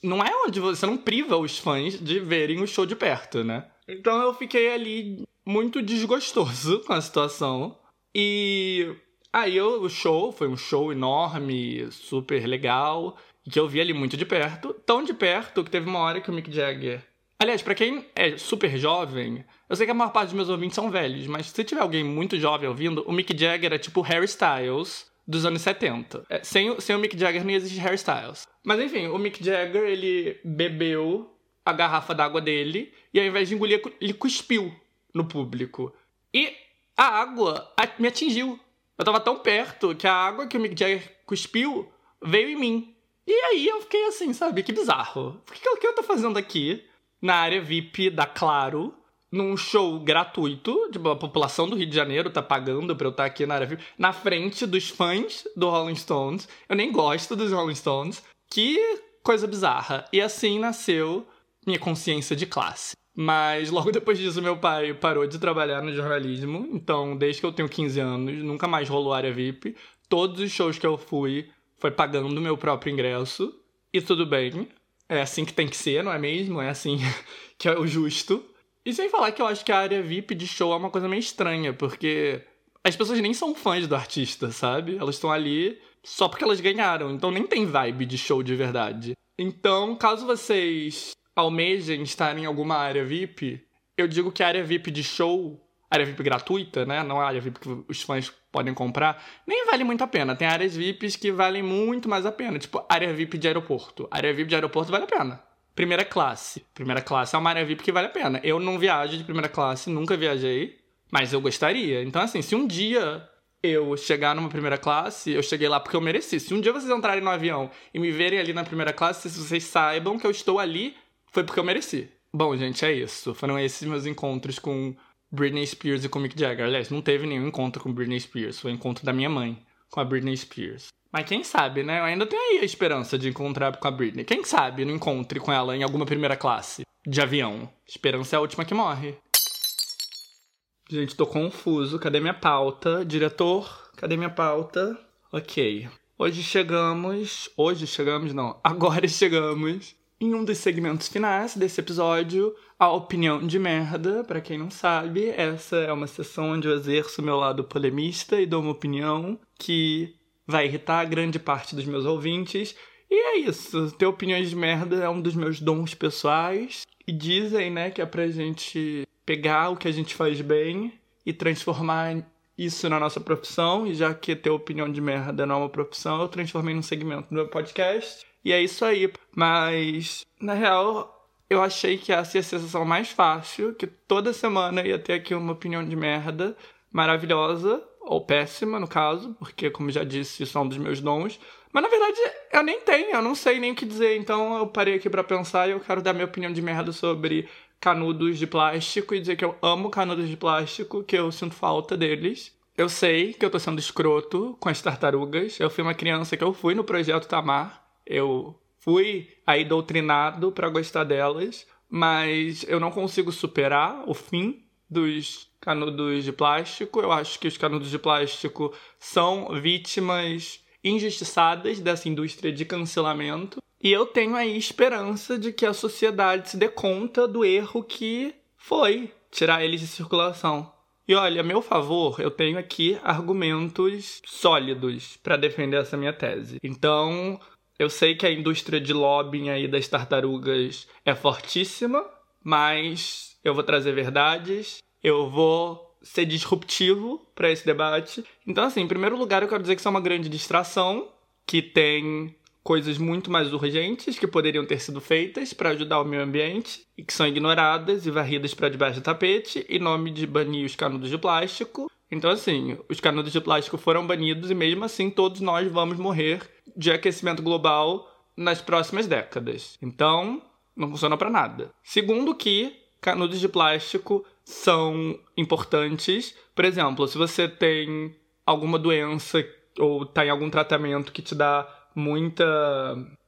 não é onde você não priva os fãs de verem o show de perto, né? Então eu fiquei ali muito desgostoso com a situação. E aí eu, o show foi um show enorme, super legal, que eu vi ali muito de perto, tão de perto que teve uma hora que o Mick Jagger Aliás, para quem é super jovem, eu sei que a maior parte dos meus ouvintes são velhos, mas se tiver alguém muito jovem ouvindo, o Mick Jagger é tipo Harry Styles dos anos 70. É, sem, sem o Mick Jagger não existe Harry Styles. Mas enfim, o Mick Jagger, ele bebeu a garrafa d'água dele e ao invés de engolir, ele cuspiu no público. E a água me atingiu. Eu tava tão perto que a água que o Mick Jagger cuspiu veio em mim. E aí eu fiquei assim, sabe? Que bizarro. O que, que eu tô fazendo aqui na área VIP da Claro? Num show gratuito, tipo, a população do Rio de Janeiro tá pagando pra eu estar tá aqui na área VIP, na frente dos fãs do Rolling Stones. Eu nem gosto dos Rolling Stones. Que coisa bizarra. E assim nasceu minha consciência de classe. Mas logo depois disso, meu pai parou de trabalhar no jornalismo. Então, desde que eu tenho 15 anos, nunca mais rolou área VIP. Todos os shows que eu fui foi pagando meu próprio ingresso. E tudo bem. É assim que tem que ser, não é mesmo? É assim que é o justo. E sem falar que eu acho que a área VIP de show é uma coisa meio estranha, porque as pessoas nem são fãs do artista, sabe? Elas estão ali só porque elas ganharam, então nem tem vibe de show de verdade. Então, caso vocês almejem estar em alguma área VIP, eu digo que a área VIP de show, área VIP gratuita, né? Não a área VIP que os fãs podem comprar, nem vale muito a pena. Tem áreas VIPs que valem muito mais a pena, tipo área VIP de aeroporto. área VIP de aeroporto vale a pena primeira classe. Primeira classe é uma área VIP que vale a pena. Eu não viajo de primeira classe, nunca viajei, mas eu gostaria. Então, assim, se um dia eu chegar numa primeira classe, eu cheguei lá porque eu mereci. Se um dia vocês entrarem no avião e me verem ali na primeira classe, se vocês saibam que eu estou ali, foi porque eu mereci. Bom, gente, é isso. Foram esses meus encontros com Britney Spears e com Mick Jagger. Aliás, não teve nenhum encontro com Britney Spears, foi o encontro da minha mãe com a Britney Spears. Mas quem sabe, né? Eu ainda tenho aí a esperança de encontrar com a Britney. Quem sabe não encontre com ela em alguma primeira classe de avião. Esperança é a última que morre. Gente, tô confuso. Cadê minha pauta? Diretor, cadê minha pauta? Ok. Hoje chegamos. Hoje chegamos, não. Agora chegamos em um dos segmentos finais desse episódio, a opinião de merda. Para quem não sabe, essa é uma sessão onde eu exerço meu lado polemista e dou uma opinião que vai irritar grande parte dos meus ouvintes. E é isso. Ter opiniões de merda é um dos meus dons pessoais. E dizem, né, que é pra gente pegar o que a gente faz bem e transformar isso na nossa profissão. E já que ter opinião de merda não é uma profissão, eu transformei num segmento do meu podcast. E é isso aí. Mas, na real, eu achei que essa ia a sensação mais fácil, que toda semana ia ter aqui uma opinião de merda maravilhosa, ou péssima no caso, porque, como já disse, são dos meus dons. Mas na verdade eu nem tenho, eu não sei nem o que dizer, então eu parei aqui para pensar e eu quero dar minha opinião de merda sobre canudos de plástico e dizer que eu amo canudos de plástico, que eu sinto falta deles. Eu sei que eu tô sendo escroto com as tartarugas. Eu fui uma criança que eu fui no projeto Tamar. Eu fui aí doutrinado para gostar delas, mas eu não consigo superar o fim dos canudos de plástico. Eu acho que os canudos de plástico são vítimas injustiçadas dessa indústria de cancelamento. E eu tenho aí esperança de que a sociedade se dê conta do erro que foi tirar eles de circulação. E olha, a meu favor, eu tenho aqui argumentos sólidos para defender essa minha tese. Então, eu sei que a indústria de lobbying aí das tartarugas é fortíssima, mas eu vou trazer verdades, eu vou ser disruptivo para esse debate. Então, assim, em primeiro lugar, eu quero dizer que isso é uma grande distração, que tem coisas muito mais urgentes que poderiam ter sido feitas para ajudar o meio ambiente e que são ignoradas e varridas para debaixo do tapete em nome de banir os canudos de plástico. Então, assim, os canudos de plástico foram banidos e mesmo assim todos nós vamos morrer de aquecimento global nas próximas décadas. Então, não funciona para nada. Segundo que canudos de plástico são importantes. Por exemplo, se você tem alguma doença ou está em algum tratamento que te dá muita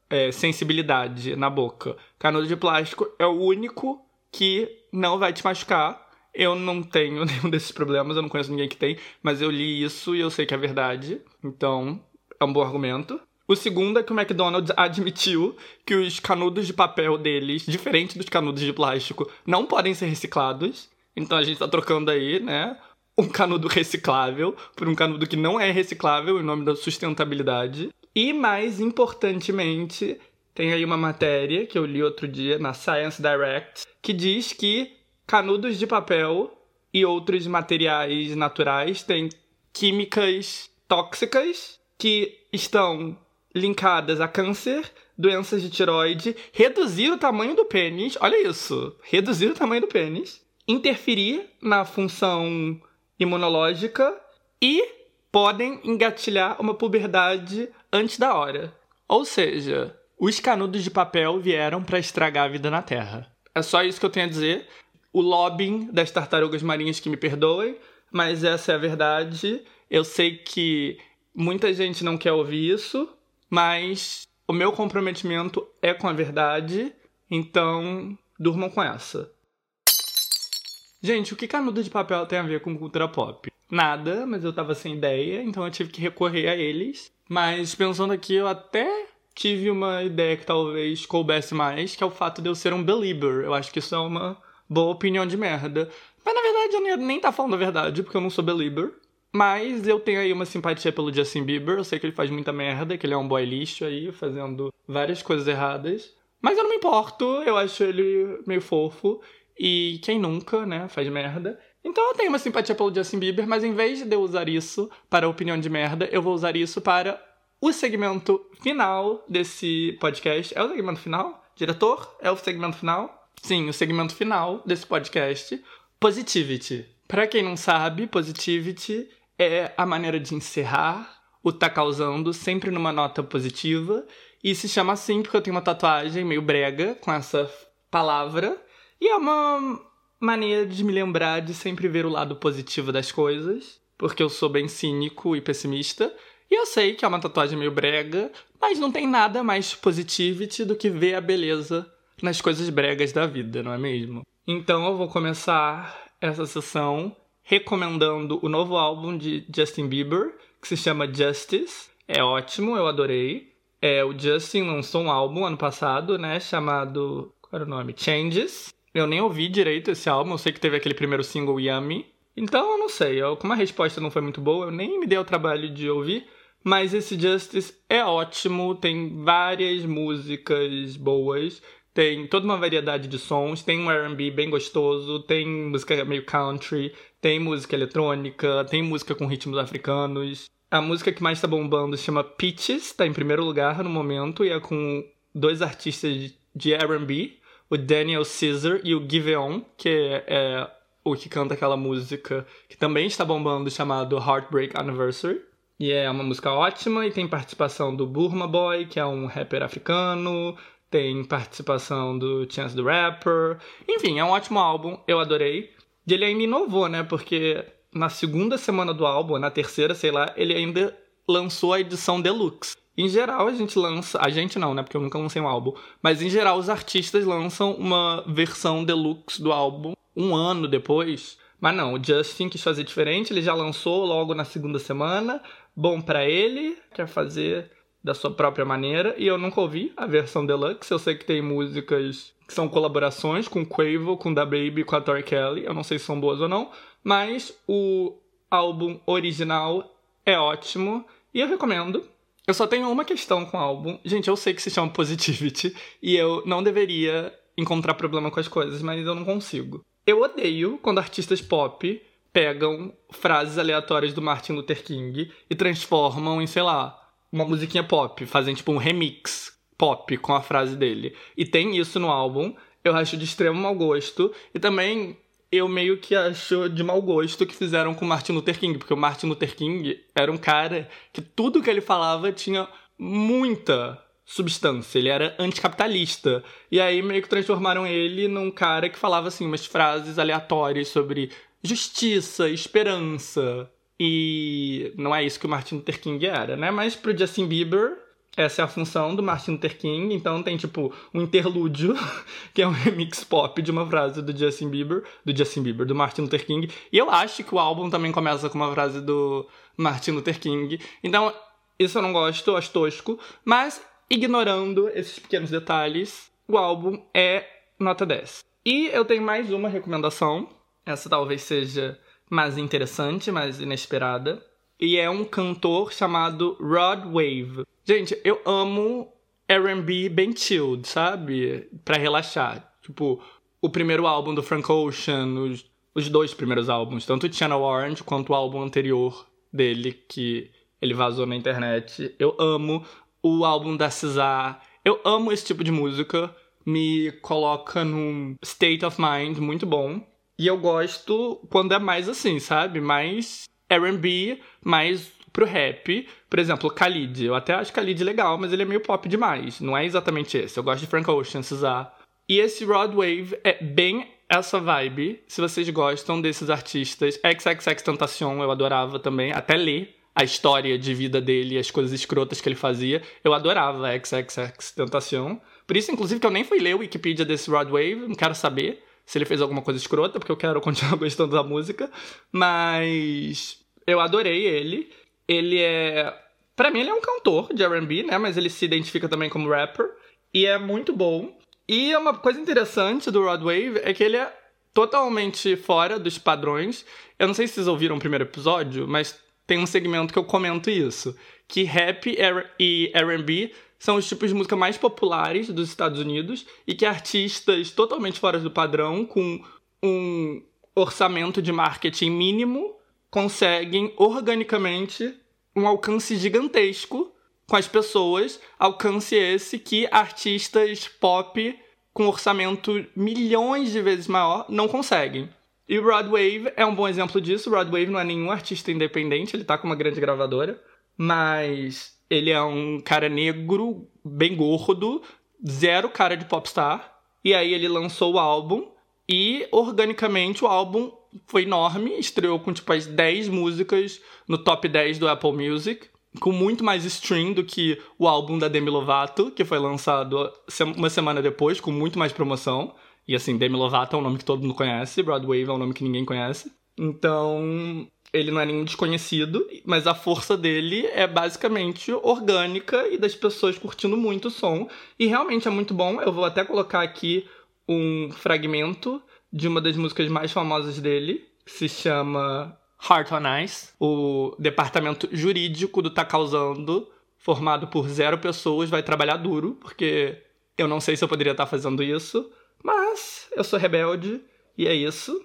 é, sensibilidade na boca, canudo de plástico é o único que não vai te machucar. Eu não tenho nenhum desses problemas, eu não conheço ninguém que tem, mas eu li isso e eu sei que é verdade. Então, é um bom argumento. O segundo é que o McDonald's admitiu que os canudos de papel deles, diferente dos canudos de plástico, não podem ser reciclados. Então a gente tá trocando aí, né? Um canudo reciclável por um canudo que não é reciclável em nome da sustentabilidade. E mais importantemente, tem aí uma matéria que eu li outro dia na Science Direct que diz que canudos de papel e outros materiais naturais têm químicas tóxicas que estão linkadas a câncer, doenças de tiroide, reduzir o tamanho do pênis, olha isso, reduzir o tamanho do pênis, interferir na função imunológica e podem engatilhar uma puberdade antes da hora. Ou seja, os canudos de papel vieram para estragar a vida na Terra. É só isso que eu tenho a dizer. O lobbying das tartarugas marinhas que me perdoem, mas essa é a verdade. Eu sei que muita gente não quer ouvir isso, mas o meu comprometimento é com a verdade, então durmam com essa. Gente, o que canudo de papel tem a ver com cultura pop? Nada, mas eu tava sem ideia, então eu tive que recorrer a eles. Mas pensando aqui, eu até tive uma ideia que talvez coubesse mais, que é o fato de eu ser um believer. Eu acho que isso é uma boa opinião de merda. Mas na verdade eu nem tá falando a verdade, porque eu não sou believer. Mas eu tenho aí uma simpatia pelo Justin Bieber. Eu sei que ele faz muita merda, que ele é um boy lixo aí, fazendo várias coisas erradas. Mas eu não me importo, eu acho ele meio fofo. E quem nunca, né, faz merda. Então eu tenho uma simpatia pelo Justin Bieber, mas em vez de eu usar isso para opinião de merda, eu vou usar isso para o segmento final desse podcast. É o segmento final? Diretor? É o segmento final? Sim, o segmento final desse podcast. Positivity. Para quem não sabe, Positivity é a maneira de encerrar o Tá Causando, sempre numa nota positiva. E se chama assim porque eu tenho uma tatuagem meio brega com essa palavra. E é uma maneira de me lembrar de sempre ver o lado positivo das coisas, porque eu sou bem cínico e pessimista. E eu sei que é uma tatuagem meio brega, mas não tem nada mais positivity do que ver a beleza nas coisas bregas da vida, não é mesmo? Então eu vou começar essa sessão recomendando o novo álbum de Justin Bieber, que se chama Justice. É ótimo, eu adorei. É, o Justin lançou um álbum ano passado, né, chamado. Qual era o nome? Changes. Eu nem ouvi direito esse álbum, eu sei que teve aquele primeiro single Yummy. Então eu não sei, eu, como a resposta não foi muito boa, eu nem me dei o trabalho de ouvir. Mas esse Justice é ótimo, tem várias músicas boas, tem toda uma variedade de sons, tem um R&B bem gostoso, tem música meio country, tem música eletrônica, tem música com ritmos africanos. A música que mais tá bombando se chama Peaches, tá em primeiro lugar no momento e é com dois artistas de R&B, o Daniel Caesar e o Giveon, que é o que canta aquela música que também está bombando chamado Heartbreak Anniversary. E é uma música ótima e tem participação do Burma Boy, que é um rapper africano, tem participação do Chance the Rapper. Enfim, é um ótimo álbum, eu adorei. E ele ainda inovou, né? Porque na segunda semana do álbum, na terceira, sei lá, ele ainda lançou a edição deluxe. Em geral, a gente lança. A gente não, né? Porque eu nunca lancei um álbum. Mas em geral, os artistas lançam uma versão deluxe do álbum um ano depois. Mas não, o Justin quis fazer diferente, ele já lançou logo na segunda semana. Bom para ele, quer fazer da sua própria maneira. E eu nunca ouvi a versão deluxe. Eu sei que tem músicas que são colaborações com Quavo, com Da Baby, com a Tori Kelly. Eu não sei se são boas ou não. Mas o álbum original é ótimo e eu recomendo. Eu só tenho uma questão com o álbum. Gente, eu sei que se chama Positivity e eu não deveria encontrar problema com as coisas, mas eu não consigo. Eu odeio quando artistas pop pegam frases aleatórias do Martin Luther King e transformam em, sei lá, uma musiquinha pop, fazem tipo um remix pop com a frase dele. E tem isso no álbum, eu acho de extremo mau gosto. E também eu meio que acho de mau gosto que fizeram com Martin Luther King, porque o Martin Luther King era um cara que tudo que ele falava tinha muita substância, ele era anticapitalista. E aí meio que transformaram ele num cara que falava assim umas frases aleatórias sobre justiça, esperança. E não é isso que o Martin Luther King era, né? Mas pro Justin Bieber, essa é a função do Martin Luther King. Então tem tipo um interlúdio, que é um remix pop de uma frase do Justin Bieber, do Justin Bieber, do Martin Luther King. E eu acho que o álbum também começa com uma frase do Martin Luther King. Então, isso eu não gosto, eu acho tosco. Mas, ignorando esses pequenos detalhes, o álbum é nota 10. E eu tenho mais uma recomendação. Essa talvez seja mais interessante, mais inesperada. E é um cantor chamado Rod Wave. Gente, eu amo R&B bem chilled, sabe? Para relaxar. Tipo, o primeiro álbum do Frank Ocean, os, os dois primeiros álbuns, tanto o Channel Orange quanto o álbum anterior dele, que ele vazou na internet. Eu amo o álbum da Cesar. Eu amo esse tipo de música. Me coloca num state of mind muito bom. E eu gosto quando é mais assim, sabe? Mais R&B, mais pro rap. Por exemplo, Khalid. Eu até acho Khalid legal, mas ele é meio pop demais. Não é exatamente esse. Eu gosto de Frank Ocean, Cesar. E esse Rod Wave é bem essa vibe. Se vocês gostam desses artistas. XXX Tentacion eu adorava também. Até ler a história de vida dele, as coisas escrotas que ele fazia. Eu adorava XXX Tentacion. Por isso, inclusive, que eu nem fui ler o Wikipedia desse Rod Wave. Não quero saber se ele fez alguma coisa escrota, porque eu quero continuar gostando da música. Mas eu adorei ele. Ele é. Pra mim, ele é um cantor de RB, né? Mas ele se identifica também como rapper. E é muito bom. E uma coisa interessante do Rod Wave é que ele é totalmente fora dos padrões. Eu não sei se vocês ouviram o primeiro episódio, mas tem um segmento que eu comento isso. Que rap e RB são os tipos de música mais populares dos Estados Unidos e que artistas totalmente fora do padrão, com um orçamento de marketing mínimo, conseguem organicamente um alcance gigantesco com as pessoas, alcance esse que artistas pop com orçamento milhões de vezes maior não conseguem. E o Rod Wave é um bom exemplo disso. O Rod Wave não é nenhum artista independente, ele tá com uma grande gravadora, mas ele é um cara negro, bem gordo, zero cara de popstar. E aí ele lançou o álbum e organicamente o álbum foi enorme, estreou com tipo as 10 músicas no top 10 do Apple Music, com muito mais stream do que o álbum da Demi Lovato, que foi lançado uma semana depois, com muito mais promoção. E assim, Demi Lovato é um nome que todo mundo conhece, Broadway é um nome que ninguém conhece. Então, ele não é nenhum desconhecido, mas a força dele é basicamente orgânica e das pessoas curtindo muito o som. E realmente é muito bom. Eu vou até colocar aqui um fragmento de uma das músicas mais famosas dele, que se chama Heart on Ice, o departamento jurídico do Tá Causando, formado por zero pessoas, vai trabalhar duro, porque eu não sei se eu poderia estar fazendo isso, mas eu sou rebelde e é isso.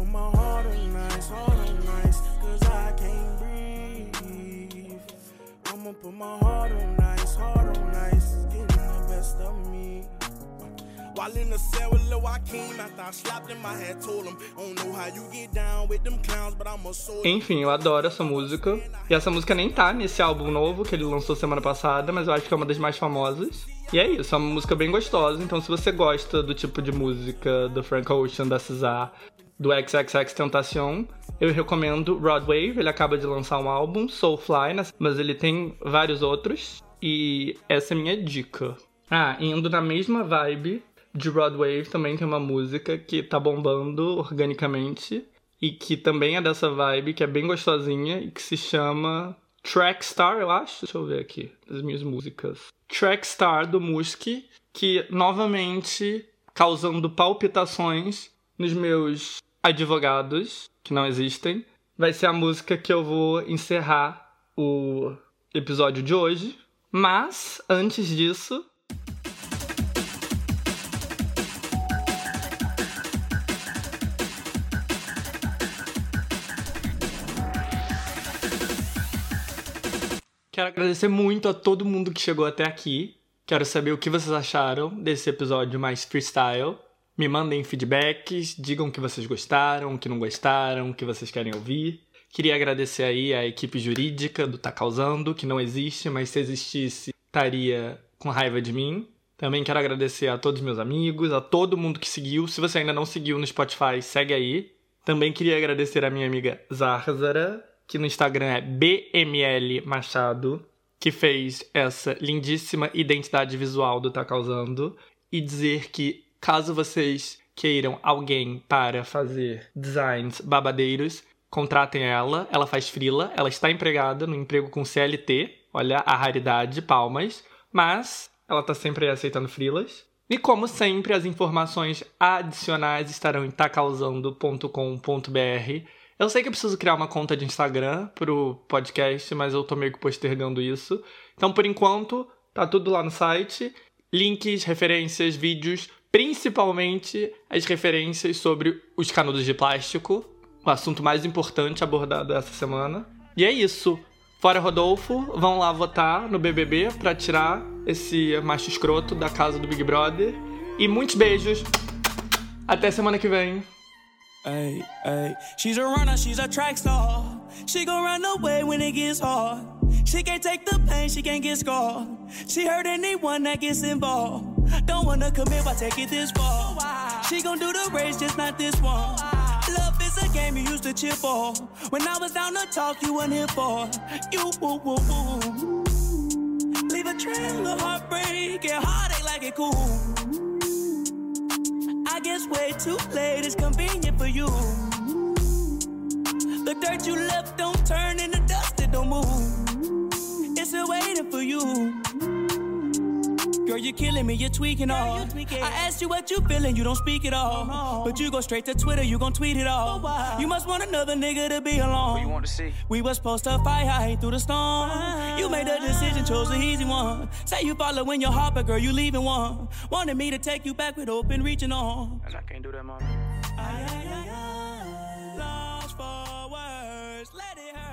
Put my heart on nice, heart on nice, cause I can't breathe. I'ma put my heart on nice, heart on nice, getting the best of me. While in the cell with Lil Joaquin, after I slapped him, I had told him, I don't know how you get down with them clowns, but I'm a. Enfim, eu adoro essa música. E essa música nem tá nesse álbum novo que ele lançou semana passada, mas eu acho que é uma das mais famosas. E é isso, é uma música bem gostosa. Então, se você gosta do tipo de música do Frank Ocean, da Cesar, do XXX Tentacion, eu recomendo Rod Wave. Ele acaba de lançar um álbum, Soulfly, mas ele tem vários outros. E essa é minha dica. Ah, indo na mesma vibe, de Broadway também tem uma música que tá bombando organicamente e que também é dessa vibe, que é bem gostosinha e que se chama Trackstar, eu acho. Deixa eu ver aqui as minhas músicas. Trackstar do Musk, que novamente causando palpitações nos meus advogados, que não existem. Vai ser a música que eu vou encerrar o episódio de hoje. Mas, antes disso, Quero agradecer muito a todo mundo que chegou até aqui. Quero saber o que vocês acharam desse episódio mais freestyle. Me mandem feedbacks, digam que vocês gostaram, que não gostaram, que vocês querem ouvir. Queria agradecer aí a equipe jurídica do Tá Causando, que não existe, mas se existisse, estaria com raiva de mim. Também quero agradecer a todos meus amigos, a todo mundo que seguiu. Se você ainda não seguiu no Spotify, segue aí. Também queria agradecer a minha amiga Zarzara, que no Instagram é BML Machado, que fez essa lindíssima identidade visual do Tá Causando, e dizer que caso vocês queiram alguém para fazer designs babadeiros, contratem ela, ela faz frila, ela está empregada no emprego com CLT, olha a raridade, palmas, mas ela está sempre aceitando frilas. E como sempre, as informações adicionais estarão em tacausando.com.br eu sei que eu preciso criar uma conta de Instagram pro podcast, mas eu tô meio que postergando isso. Então, por enquanto, tá tudo lá no site. Links, referências, vídeos, principalmente as referências sobre os canudos de plástico, o assunto mais importante abordado essa semana. E é isso. Fora Rodolfo, vão lá votar no BBB para tirar esse macho escroto da casa do Big Brother. E muitos beijos. Até semana que vem. Ay, ay. She's a runner, she's a track star. She gon' run away when it gets hard. She can't take the pain, she can't get scarred. She hurt anyone that gets involved. Don't wanna commit, why take it this far? She gon' do the race, just not this one. Love is a game you used to cheer for. When I was down to talk, you weren't here for. You woo woo woo. Leave a trail of heartbreak and heartache like it cool. I guess way too late is convenient for you. The dirt you left don't turn into dust, it don't move. It's still waiting for you. Girl, you're killing me, you're tweaking all. I asked you what you feeling, you don't speak at all. But you go straight to Twitter, you gon' tweet it all. You must want another nigga to be alone. What you want to see? We was supposed to fight high through the storm. You made the decision, chose the easy one. Say you following your heart, but girl, you leaving one. Wanted me to take you back with open reaching on. And I can't do that, mom forwards. Let it hurt.